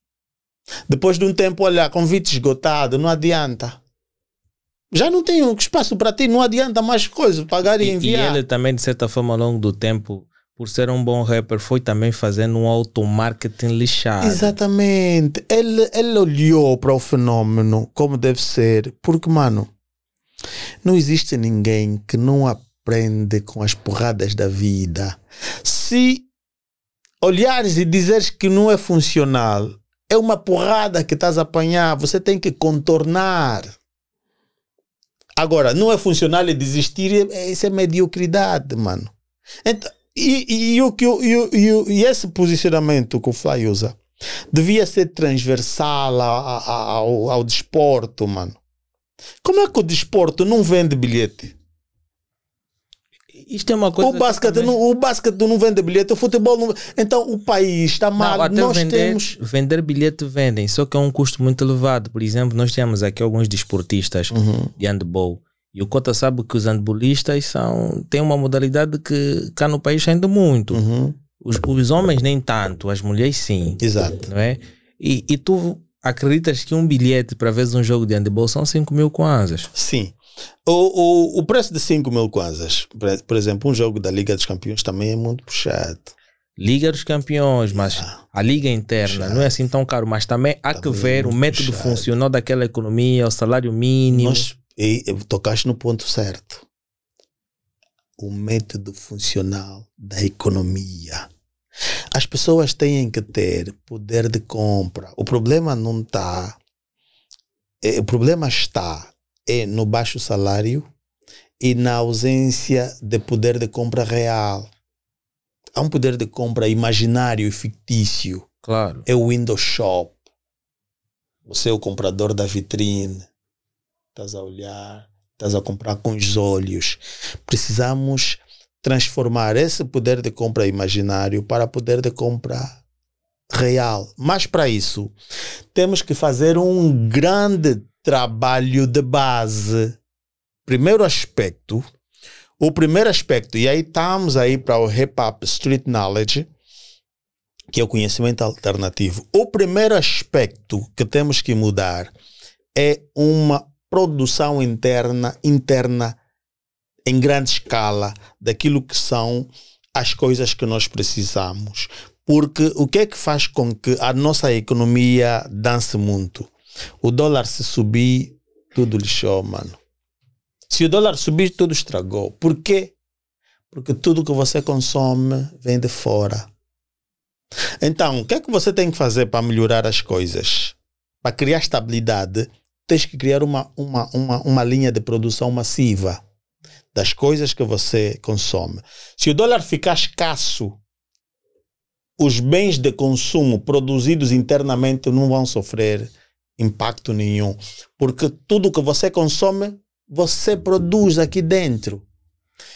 Depois de um tempo, olha, convite esgotado, não adianta. Já não tem espaço para ti, não adianta mais coisas, pagar e, e enviar. E ele também, de certa forma, ao longo do tempo, por ser um bom rapper, foi também fazendo um automarketing lixado. Exatamente. Ele, ele olhou para o fenômeno como deve ser, porque, mano, não existe ninguém que não aprende com as porradas da vida. Se olhares e dizeres que não é funcional, é uma porrada que estás a apanhar, você tem que contornar. Agora, não é funcional e desistir, é, isso é mediocridade, mano. Então, e, e, o que, e, e, esse posicionamento que o Fly usa devia ser transversal ao, ao, ao desporto, mano. Como é que o desporto não vende bilhete? Isto é uma coisa. O basquete, também... não, o basquete não vende bilhete, o futebol não. Então o país está mal. Não, nós vender, temos. Vender bilhete vendem, só que é um custo muito elevado. Por exemplo, nós temos aqui alguns desportistas uhum. de handball. E o Cota sabe que os handballistas são, têm uma modalidade que cá no país ainda muito. Uhum. Os, os homens nem tanto, as mulheres sim. Exato. Não é? E, e tu acreditas que um bilhete para ver um jogo de handball são 5 mil kwanzas? Sim. O, o, o preço de 5 mil kwanzas, por exemplo, um jogo da Liga dos Campeões também é muito puxado. Liga dos Campeões, mas ah, a liga interna puxado. não é assim tão caro, mas também há também que ver o método puxado. funcional daquela economia, o salário mínimo. Nós, e, tocaste no ponto certo. O método funcional da economia. As pessoas têm que ter poder de compra. O problema não está. É, o problema está é no baixo salário e na ausência de poder de compra real. há um poder de compra imaginário e fictício. Claro. É o window shop. Você é o comprador da vitrine. Estás a olhar, estás a comprar com os olhos. Precisamos transformar esse poder de compra imaginário para poder de compra real. Mas para isso, temos que fazer um grande trabalho de base. Primeiro aspecto, o primeiro aspecto, e aí estamos aí para o Hip Hop Street Knowledge, que é o conhecimento alternativo. O primeiro aspecto que temos que mudar é uma produção interna, interna em grande escala daquilo que são as coisas que nós precisamos. Porque o que é que faz com que a nossa economia dance muito? O dólar se subir, tudo lixou, mano. Se o dólar subir, tudo estragou. Por quê? Porque tudo que você consome vem de fora. Então, o que é que você tem que fazer para melhorar as coisas? Para criar estabilidade, tens que criar uma, uma, uma, uma linha de produção massiva das coisas que você consome. Se o dólar ficar escasso, os bens de consumo produzidos internamente não vão sofrer impacto nenhum, porque tudo que você consome, você produz aqui dentro.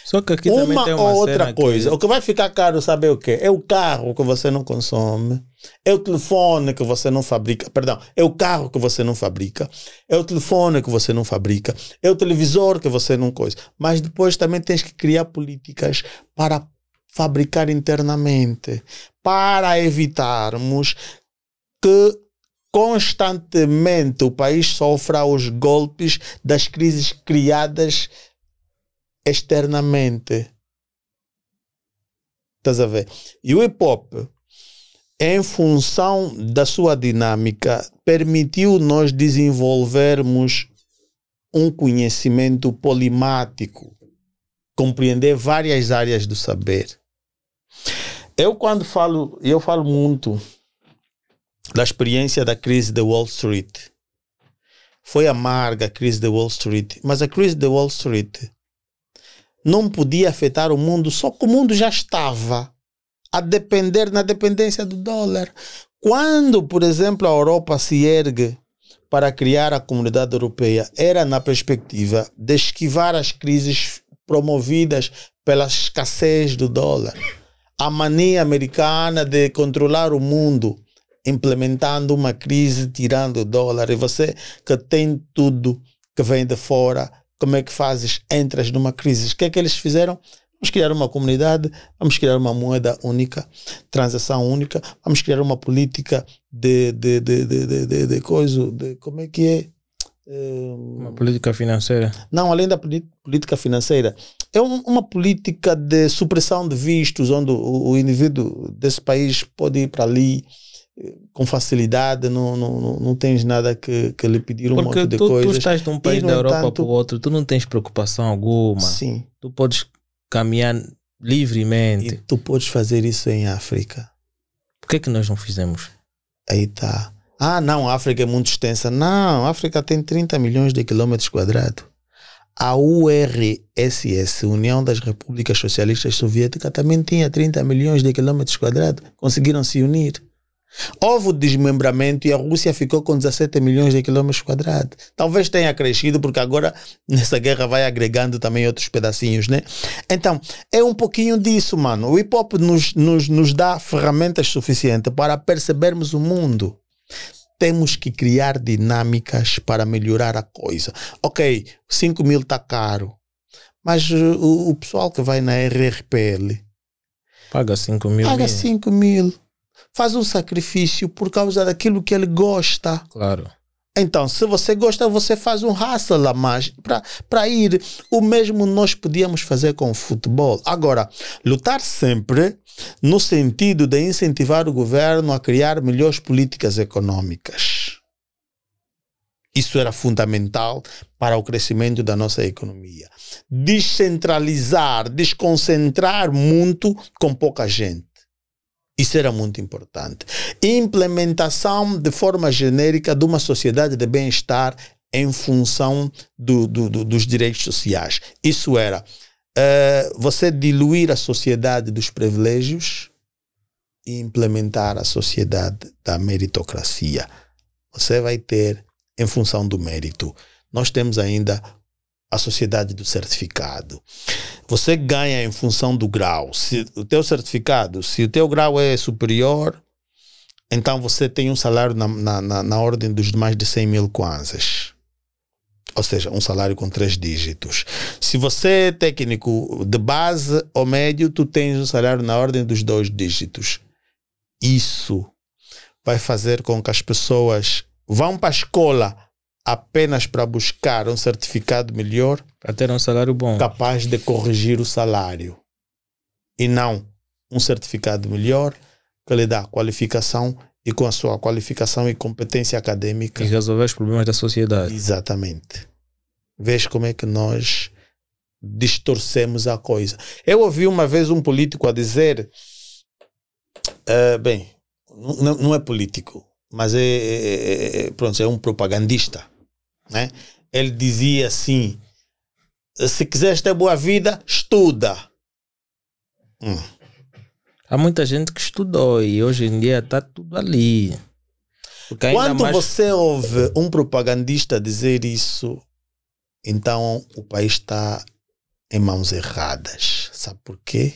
Só que aqui uma, também tem uma ou outra coisa. Que... O que vai ficar caro, sabe o quê? É o carro que você não consome, é o telefone que você não fabrica, perdão, é o carro que você não fabrica, é o telefone que você não fabrica, é o televisor que você não coisa. Mas depois também tens que criar políticas para fabricar internamente, para evitarmos que constantemente o país sofra os golpes das crises criadas externamente. Estás a ver? E o hip hop, em função da sua dinâmica, permitiu nós desenvolvermos um conhecimento polimático, compreender várias áreas do saber. Eu quando falo, eu falo muito da experiência da crise de Wall Street. Foi amarga a crise de Wall Street, mas a crise de Wall Street não podia afetar o mundo, só que o mundo já estava a depender na dependência do dólar. Quando, por exemplo, a Europa se ergue para criar a comunidade europeia, era na perspectiva de esquivar as crises promovidas pela escassez do dólar. A mania americana de controlar o mundo, implementando uma crise, tirando o dólar, e você que tem tudo que vem de fora, como é que fazes? Entras numa crise. O que é que eles fizeram? Vamos criar uma comunidade, vamos criar uma moeda única, transação única, vamos criar uma política de, de, de, de, de, de, coisa, de, como é que é? Uma política financeira. Não, além da política financeira, é um, uma política de supressão de vistos, onde o, o indivíduo desse país pode ir para ali, com facilidade, não, não, não tens nada que, que lhe pedir um Porque monte de tu, coisas. tu estás de um país E, da Europa entanto- para o outro, tu não tens preocupação alguma. Sim, Tu podes caminhar e livremente. tu podes fazer isso em África. Por que é que nós não fizemos? Aí tá. Ah, não, a África é muito extensa. Não, a África tem 30 milhões de quilômetros quadrados. A URSS, União das Repúblicas Socialistas Soviéticas, também tinha 30 milhões de quilômetros quadrados. Conseguiram se unir. Houve o desmembramento e a Rússia ficou com 17 milhões de quilômetros quadrados. Talvez tenha crescido, porque agora nessa guerra vai agregando também outros pedacinhos, né? Então, é um pouquinho disso, mano. O hip hop nos, nos, nos dá ferramentas suficientes para percebermos o mundo. Temos que criar dinâmicas para melhorar a coisa. Ok, 5 mil está caro, mas o, o pessoal que vai na RRPL Paga 5 mil. paga mil. 5 mil, faz um sacrifício por causa daquilo que ele gosta. Claro. Então, se você gosta, você faz um hustle a mais para ir. O mesmo nós podíamos fazer com o futebol. Agora, lutar sempre no sentido de incentivar o governo a criar melhores políticas econômicas. Isso era fundamental para o crescimento da nossa economia. Descentralizar, desconcentrar muito com pouca gente. Isso era muito importante. Implementação de forma genérica de uma sociedade de bem-estar em função do, do- do- dos direitos sociais. Isso era uh, você diluir a sociedade dos privilégios e implementar a sociedade da meritocracia. Você vai ter em função do mérito. Nós temos ainda a sociedade do certificado. Você ganha em função do grau. Se o teu certificado, se o teu grau é superior, então você tem um salário na, na, na, na ordem dos mais de 100 mil kwanzas. Ou seja, um salário com três dígitos. Se você é técnico de base ou médio, tu tens um salário na ordem dos dois dígitos. Isso vai fazer com que as pessoas vão para a escola apenas para buscar um certificado melhor, para ter um salário bom, capaz de corrigir o salário, e não um certificado melhor que lhe dá qualificação e com a sua qualificação e competência acadêmica e resolver os problemas da sociedade. Exatamente. Vês como é que nós distorcemos a coisa. Eu ouvi uma vez um político a dizer, uh, bem, não, não é político, mas é, é, é, pronto, é um propagandista né? Ele dizia assim: se quiseres ter boa vida, estuda. Hum. Há muita gente que estudou e hoje em dia está tudo ali. Quando mais... você ouve um propagandista dizer isso, então o país está em mãos erradas. Sabe por quê?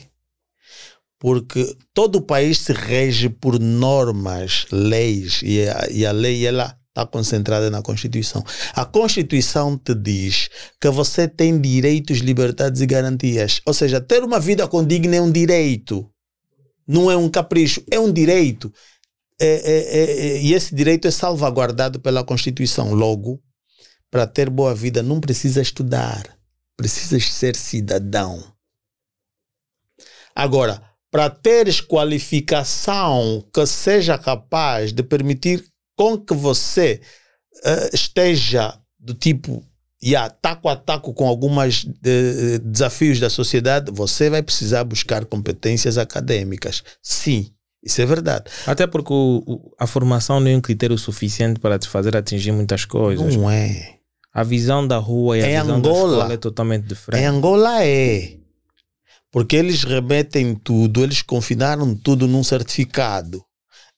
Porque todo o país se rege por normas, leis, e a, e a lei ela está concentrada na Constituição. A Constituição te diz que você tem direitos, liberdades e garantias. Ou seja, ter uma vida condigna é um direito, não é um capricho, é um direito. É, é, é, é e esse direito é salvaguardado pela Constituição. Logo, para ter boa vida, não precisa estudar, precisas ser cidadão. Agora, para teres qualificação que seja capaz de permitir com que você uh, esteja do tipo yeah, taco a taco com alguns uh, eh, desafios da sociedade, você vai precisar buscar competências acadêmicas. Sim, isso é verdade. Até porque o, o, a formação não é um critério suficiente para te fazer atingir muitas coisas. Não é. A visão da rua e a visão Angola, da escola é totalmente diferente. Em Angola é. Porque eles remetem tudo, eles confinaram tudo num certificado.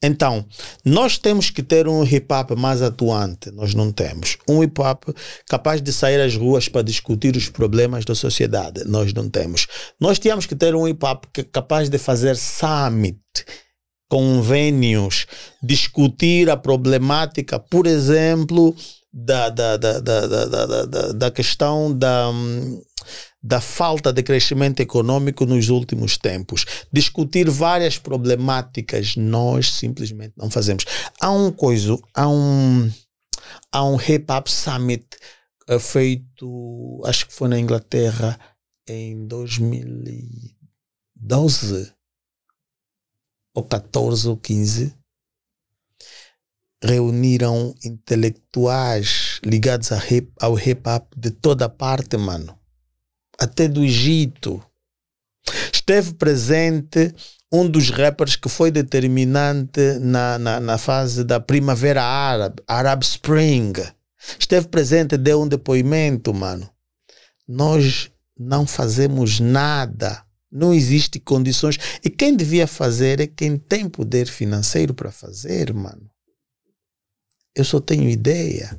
Então, nós temos que ter um hip hop mais atuante, nós não temos. Um hip hop capaz de sair às ruas para discutir os problemas da sociedade, nós não temos. Nós tínhamos que ter um hip hop é capaz de fazer summit, convênios, discutir a problemática, por exemplo, da, da, da, da, da, da, da questão da da falta de crescimento econômico nos últimos tempos. Discutir várias problemáticas, nós simplesmente não fazemos. Há um coisa, há um, há um Hip Hop Summit uh, feito, acho que foi na Inglaterra, em 2012 ou 14 ou 15 reuniram intelectuais ligados ao hip hop de toda parte, mano até do Egito. Esteve presente um dos rappers que foi determinante na, na, na fase da primavera árabe, Arab Spring. Esteve presente, deu um depoimento, mano. Nós não fazemos nada. Não existe condições. E quem devia fazer é quem tem poder financeiro para fazer, mano. Eu só tenho ideia.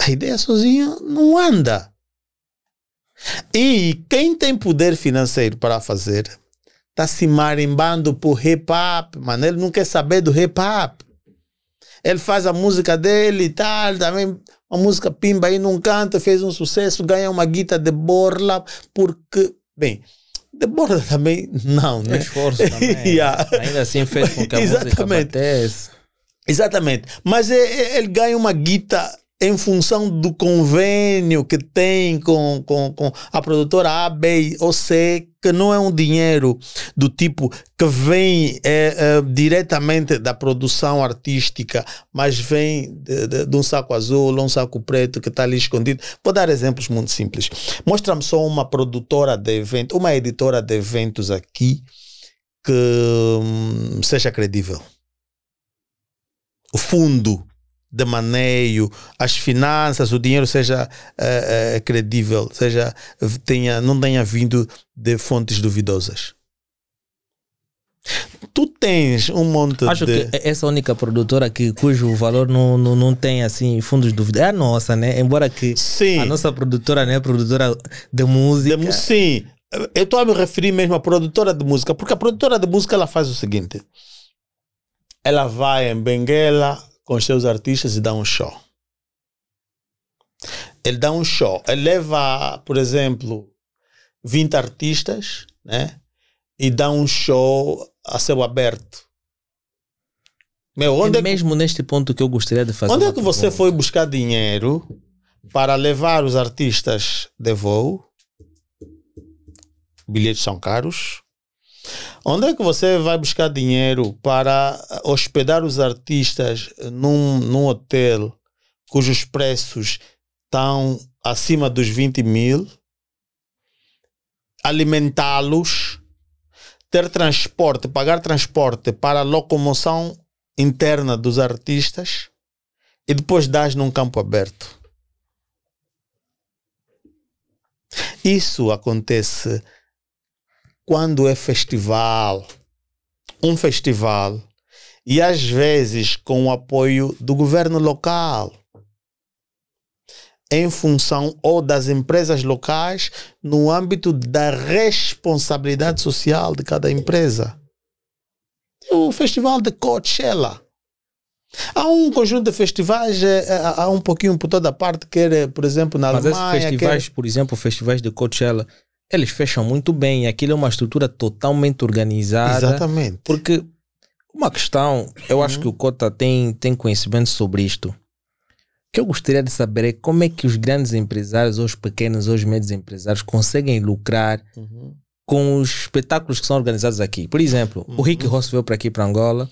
A ideia sozinha não anda. E quem tem poder financeiro para fazer está se marimbando por hip hop, mano. Ele não quer saber do hip hop. Ele faz a música dele e tal, também uma música pimba aí num canto, fez um sucesso, ganha uma guita de borla, porque, bem, de borla também não, né? esforço também. yeah. Ainda assim fez com que a Exatamente. música batesse. Exatamente. Mas é, é, ele ganha uma guita em função do convênio que tem com, com, com a produtora A, B ou C, que não é um dinheiro do tipo que vem é, é, diretamente da produção artística, mas vem de, de, de, um saco azul ou um saco preto que está ali escondido. Vou dar exemplos muito simples. Mostra-me só uma produtora de eventos, uma editora de eventos aqui que hum, seja credível. O fundo de maneio, as finanças, o dinheiro seja uh, uh, credível, seja tenha, não tenha vindo de fontes duvidosas. Tu tens um monte Acho de. Acho que essa única produtora que, cujo valor não, não, não tem assim fundos de dúvida é a nossa, né? Embora que sim. a nossa produtora não é produtora de música. De, sim, eu estou a me referir mesmo à produtora de música, porque a produtora de música ela faz o seguinte: ela vai em Benguela com os seus artistas e dá um show. Ele dá um show, ele leva, por exemplo, 20 artistas, né? E dá um show a céu aberto. Meu, onde é, é mesmo que, neste ponto que eu gostaria de fazer. Onde é que você pergunta? foi buscar dinheiro para levar os artistas de voo? Bilhetes são caros. Onde é que você vai buscar dinheiro para hospedar os artistas num, num hotel cujos preços estão acima dos 20 mil? Alimentá-los ter transporte, pagar transporte para a locomoção interna dos artistas e depois dás num campo aberto. Isso acontece quando é festival, um festival, e às vezes com o apoio do governo local em função ou das empresas locais no âmbito da responsabilidade social de cada empresa. O festival de Coachella. Há um conjunto de festivais, é, é, há um pouquinho por toda parte, quer, por exemplo, na Mas Alemanha. Mas esses festivais, quer... por exemplo, festivais de Coachella, eles fecham muito bem. Aquilo é uma estrutura totalmente organizada. Exatamente. Porque uma questão, eu acho uhum. que o Cota tem, tem conhecimento sobre isto que eu gostaria de saber é como é que os grandes empresários, ou os pequenos, ou os médios empresários conseguem lucrar uhum. com os espetáculos que são organizados aqui. Por exemplo, uhum. o Rick. Ross veio para aqui, para Angola,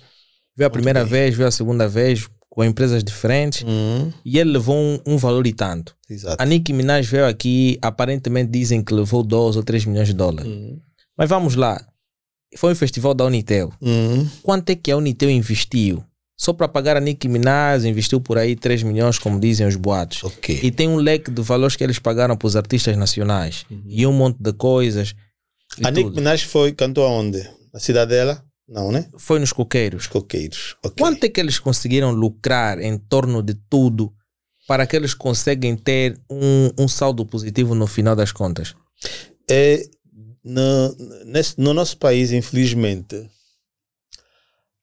veio a primeira okay. vez, veio a segunda vez, com empresas diferentes, uhum. e ele levou um, um, valor e tanto. Exato. A Nicki Minaj veio aqui, aparentemente dizem que levou 2 ou 3 milhões de dólares. Uhum. Mas vamos lá, foi um festival da Unitel. Uhum. Quanto é que a Unitel investiu? Só para pagar a Nicki Minaj, investiu por aí 3 milhões, como dizem os boatos. Okay. E tem um leque de valores que eles pagaram para os artistas nacionais. Uhum. E um monte de coisas. A Nicki Minaj foi, cantou aonde? Na cidade dela? Não, né? Foi nos coqueiros. Coqueiros. Okay. Quanto é que eles conseguiram lucrar em torno de tudo para que eles conseguem ter um, um saldo positivo no final das contas? É, no, nesse, no nosso país, infelizmente,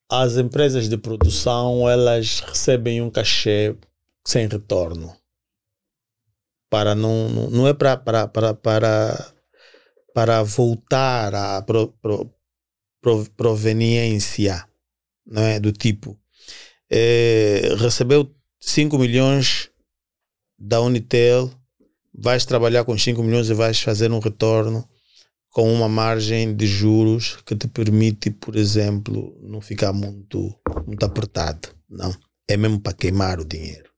as empresas de produção elas recebem um cachê sem retorno para não não é para para para para, para voltar pro, pro, pro, proveniência não é do tipo é, recebeu 5 milhões da Unitel vais trabalhar com 5 milhões e vais fazer um retorno com uma margem de juros que te permite, por exemplo, não ficar muito, muito apertado. Não. É mesmo para queimar o dinheiro.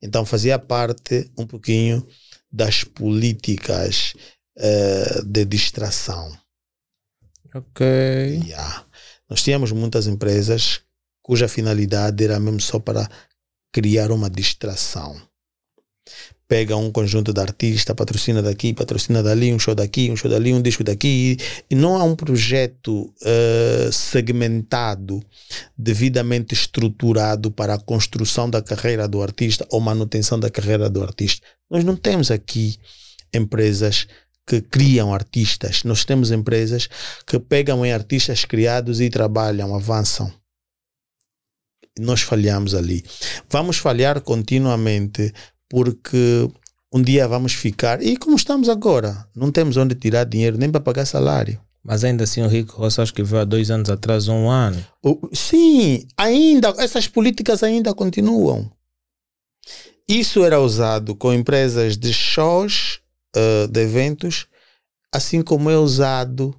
Então fazia parte um pouquinho das políticas uh, de distração. Ok. Yeah. Nós tínhamos muitas empresas cuja finalidade era mesmo só para criar uma distração pega um conjunto de artistas, patrocina daqui, patrocina dali, um show daqui, um show dali, um disco daqui, e não há um projeto uh, segmentado, devidamente estruturado para a construção da carreira do artista ou manutenção da carreira do artista. Nós não temos aqui empresas que criam artistas, nós temos empresas que pegam em artistas criados e trabalham, avançam nós falhamos ali. Vamos falhar continuamente porque um dia vamos ficar. E como estamos agora, não temos onde tirar dinheiro nem para pagar salário. Mas ainda assim o Rico Rosa escreveu há dois anos atrás, um ano. Sim, ainda, essas políticas ainda continuam. Isso era usado com empresas de shows, uh, de eventos, assim como é usado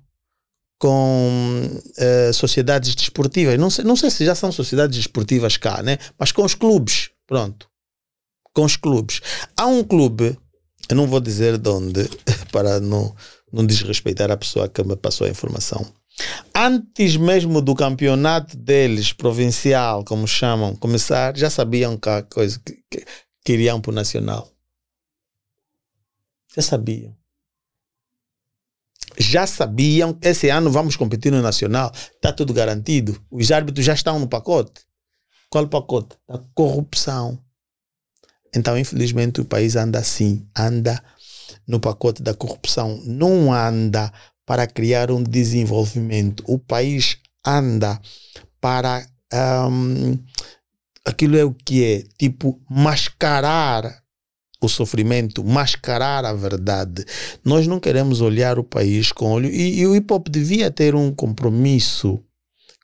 com uh, sociedades desportivas. Não sei, não sei se já são sociedades desportivas cá, né? Mas com os clubes, pronto com os clubes. Há um clube, eu não vou dizer de onde, para não, não desrespeitar a pessoa que me passou a informação, Antes mesmo do campeonato deles, provincial, como chamam, começar, já sabiam que a coisa que, que, que iriam para o Nacional. Já sabiam. Já sabiam que esse ano vamos competir no Nacional. Está tudo garantido. Os árbitros já estão no pacote. Qual pacote? Da corrupção. Então, infelizmente, o país anda assim, anda no pacote da corrupção, não anda para criar um desenvolvimento. O país anda para um, aquilo é o que é, tipo, mascarar o sofrimento, mascarar a verdade. Nós não queremos olhar o país com olho. E, e o hip hop devia ter um compromisso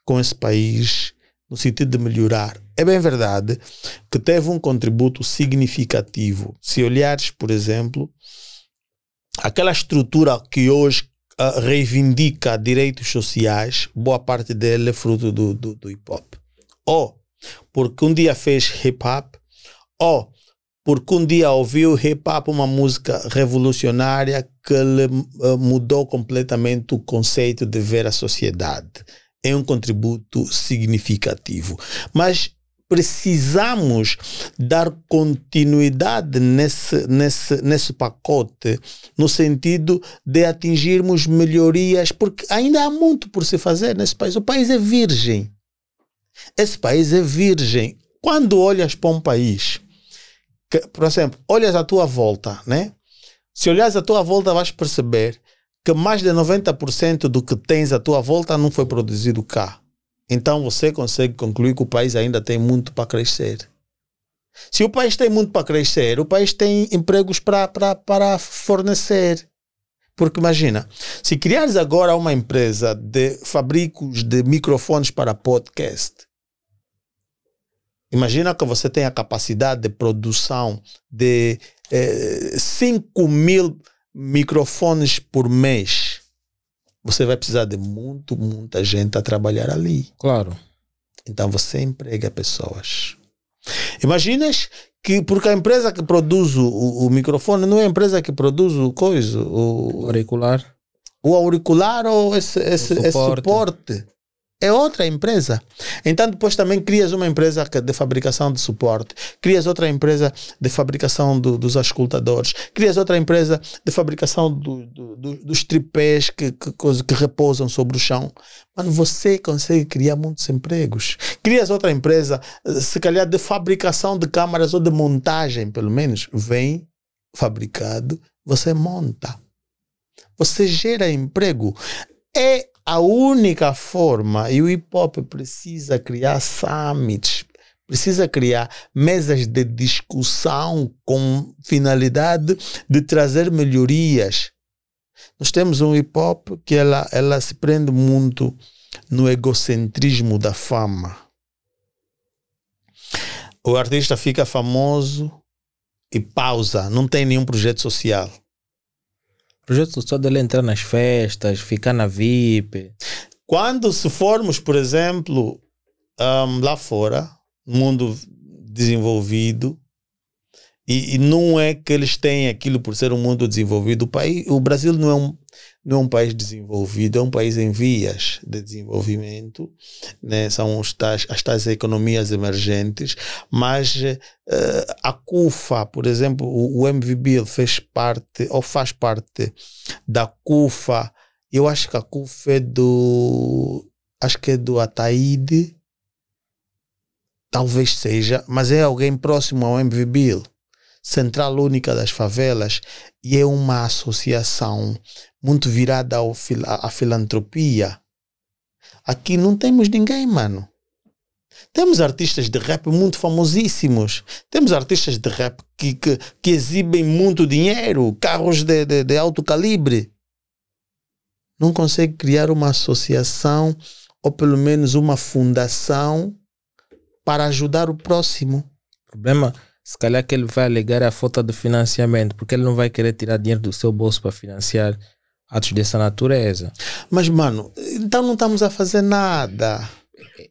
com esse país no sentido de melhorar. É bem verdade que teve um contributo significativo. Se olhares, por exemplo, aquela estrutura que hoje uh, reivindica direitos sociais, boa parte dele é fruto do, do, do hip hop. Ou porque um dia fez hip hop, ou porque um dia ouviu hip hop, uma música revolucionária que lhe uh, mudou completamente o conceito de ver a sociedade. É um contributo significativo. Mas precisamos dar continuidade nesse, nesse, nesse pacote, no sentido de atingirmos melhorias, porque ainda há muito por se fazer nesse país. O país é virgem. Esse país é virgem. Quando olhas para um país, que, por exemplo, olhas à tua volta, né? Se olhas à tua volta, vais perceber que mais de 90% do que tens à tua volta não foi produzido cá. Então você consegue concluir que o país ainda tem muito para crescer. Se o país tem muito para crescer, o país tem empregos para fornecer. Porque imagina, se criares agora uma empresa de fabricos de microfones para podcast, imagina que você tem a capacidade de produção de eh, 5 mil microfones por mês você vai precisar de muito, muita gente a trabalhar ali. Claro. Então você emprega pessoas. Imaginas que, porque a empresa que produz o, o, microfone não é a empresa que produz o coisa, o auricular. O auricular ou esse, esse, o suporte. esse suporte é outra empresa. Então, depois também crias uma empresa de fabricação de suporte, crias outra empresa de fabricação do, dos auscultadores, crias outra empresa de fabricação do, do, dos tripés que, que, que repousam sobre o chão. Mano, você consegue criar muitos empregos. Crias outra empresa, se calhar de fabricação de câmaras ou de montagem, pelo menos. Vem fabricado, você monta. Você gera emprego. É a única forma, e o hip hop precisa criar summits, precisa criar mesas de discussão com finalidade de trazer melhorias. Nós temos um hip hop que ela, ela se prende muito no egocentrismo da fama. O artista fica famoso e pausa, não tem nenhum projeto social projeto social dele é entrar nas festas, ficar na VIP. Quando se formos, por exemplo, um, lá fora, mundo desenvolvido, e, e, não é que eles têm aquilo por ser um mundo desenvolvido. O, país, o Brasil não é um, não é um país desenvolvido, é um país em vias de desenvolvimento, né? são tais, as tais economias emergentes, mas uh, a CUFA, por exemplo, o, o MVB fez parte, ou faz parte da CUFA, eu acho que a CUFA é do, acho que é do Ataíde, talvez seja, mas é alguém próximo ao MVB. Central Única das Favelas, e é uma associação muito virada ao fil à filantropia. Aqui não temos ninguém, mano. Temos artistas de rap muito famosíssimos. Temos artistas de rap que, que, que exibem muito dinheiro, carros de, de, de alto calibre. Não consegue criar uma associação ou pelo menos uma fundação para ajudar o próximo. O problema se calhar que ele vai alegar a falta de financiamento, porque ele não vai querer tirar dinheiro do seu bolso para financiar atos dessa natureza. Mas, mano, então não estamos a fazer nada.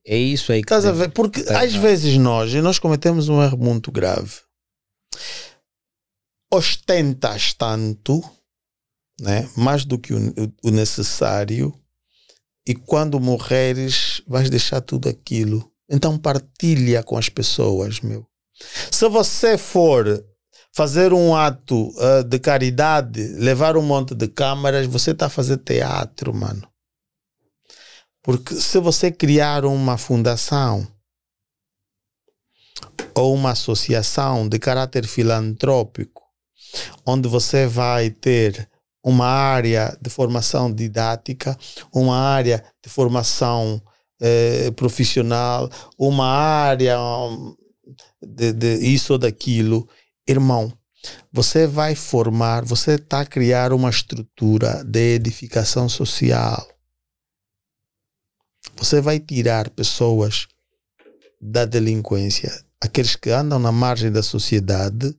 É, isso aí que. Estás a ver? Porque tá às errado. vezes nós, nós cometemos um erro muito grave. Ostentas tanto, né? mais do que o, o necessário, e quando morreres vais deixar tudo aquilo. Então partilha com as pessoas, meu. Se você for fazer um ato uh, de caridade, levar um monte de câmaras, você está a fazer teatro, mano. Porque se você criar uma fundação ou uma associação de caráter filantrópico, onde você vai ter uma área de formação didática, uma área de formação eh, profissional, uma área de, de isso ou daquilo, irmão, você vai formar, você está a criar uma estrutura de edificação social. Você vai tirar pessoas da delinquência, aqueles que andam na margem da sociedade,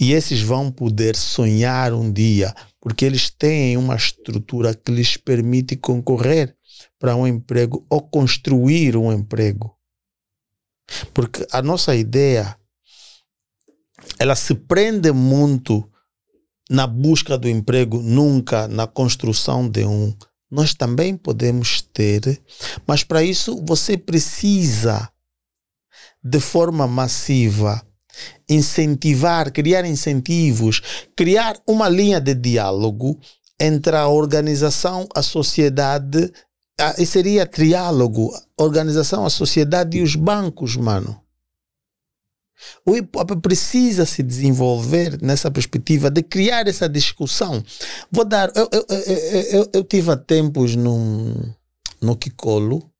e esses vão poder sonhar um dia, porque eles têm uma estrutura que lhes permite concorrer para um emprego ou construir um emprego. Porque a nossa ideia ela se prende muito na busca do emprego, nunca na construção de um. Nós também podemos ter, mas para isso você precisa de forma massiva incentivar, criar incentivos, criar uma linha de diálogo entre a organização, a sociedade, a, e seria triálogo, organização, a sociedade e os bancos, mano. O hip hop precisa se desenvolver nessa perspectiva de criar essa discussão. Vou dar. Eu, eu, eu, eu, eu tive há tempos num, no Kikolo.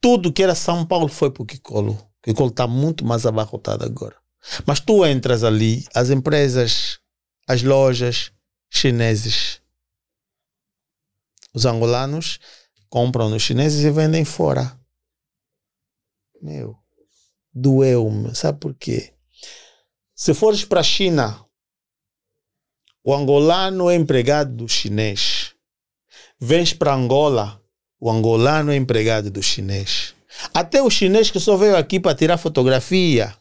Tudo que era São Paulo foi para o Kikolo. O Kikolo está muito mais abarrotado agora. Mas tu entras ali, as empresas, as lojas chineses, os angolanos compram nos chineses e vendem fora. Meu, doeu-me. Sabe por quê? Se fores para a China, o angolano é empregado do chinês. Vens para Angola, o angolano é empregado do chinês. Até o chinês que só veio aqui para tirar fotografia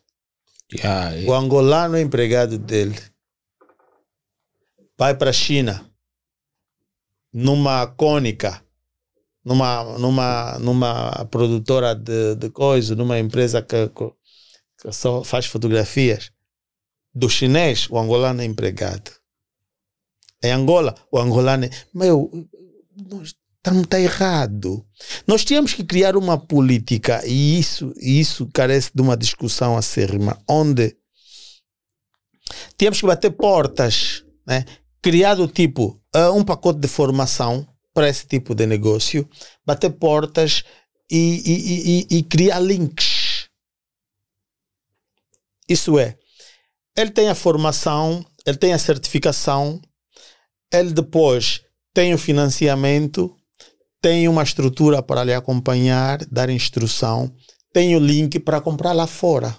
Yeah, yeah. O angolano é empregado dele. Vai para a China. Numa cônica. Numa, numa, numa produtora de, de coisa, numa empresa que, que só faz fotografias. Do chinês, o angolano é empregado. Em Angola, o angolano é. Meu, nós Está, tá errado. Nós tínhamos que criar uma política, e isso, isso carece de uma discussão acérrima, onde tínhamos que bater portas, né? criar tipo uh, um pacote de formação para esse tipo de negócio, bater portas e, e, e, e criar links. Isso é, ele tem a formação, ele tem a certificação, ele depois tem o financiamento tem uma estrutura para lhe acompanhar, dar instrução, tem o link para comprar lá fora.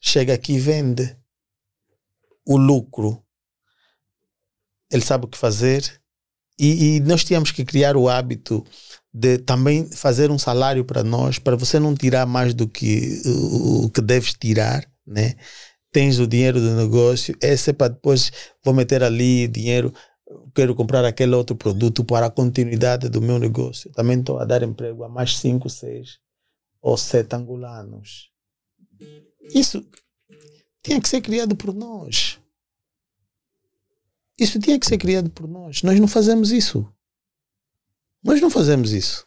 Chega aqui e vende. O lucro. Ele sabe o que fazer. E, e nós tínhamos que criar o hábito de também fazer um salário para nós, para você não tirar mais do que o, o que deves tirar, né? Tens o dinheiro do negócio, esse é para depois vou meter ali dinheiro quero comprar aquele outro produto para a continuidade do meu negócio. Também estou a dar emprego a mais cinco, seis ou sete angolanos. Isso tinha que ser criado por nós. Isso tinha que ser criado por nós. Nós não fazemos isso. Nós não fazemos isso.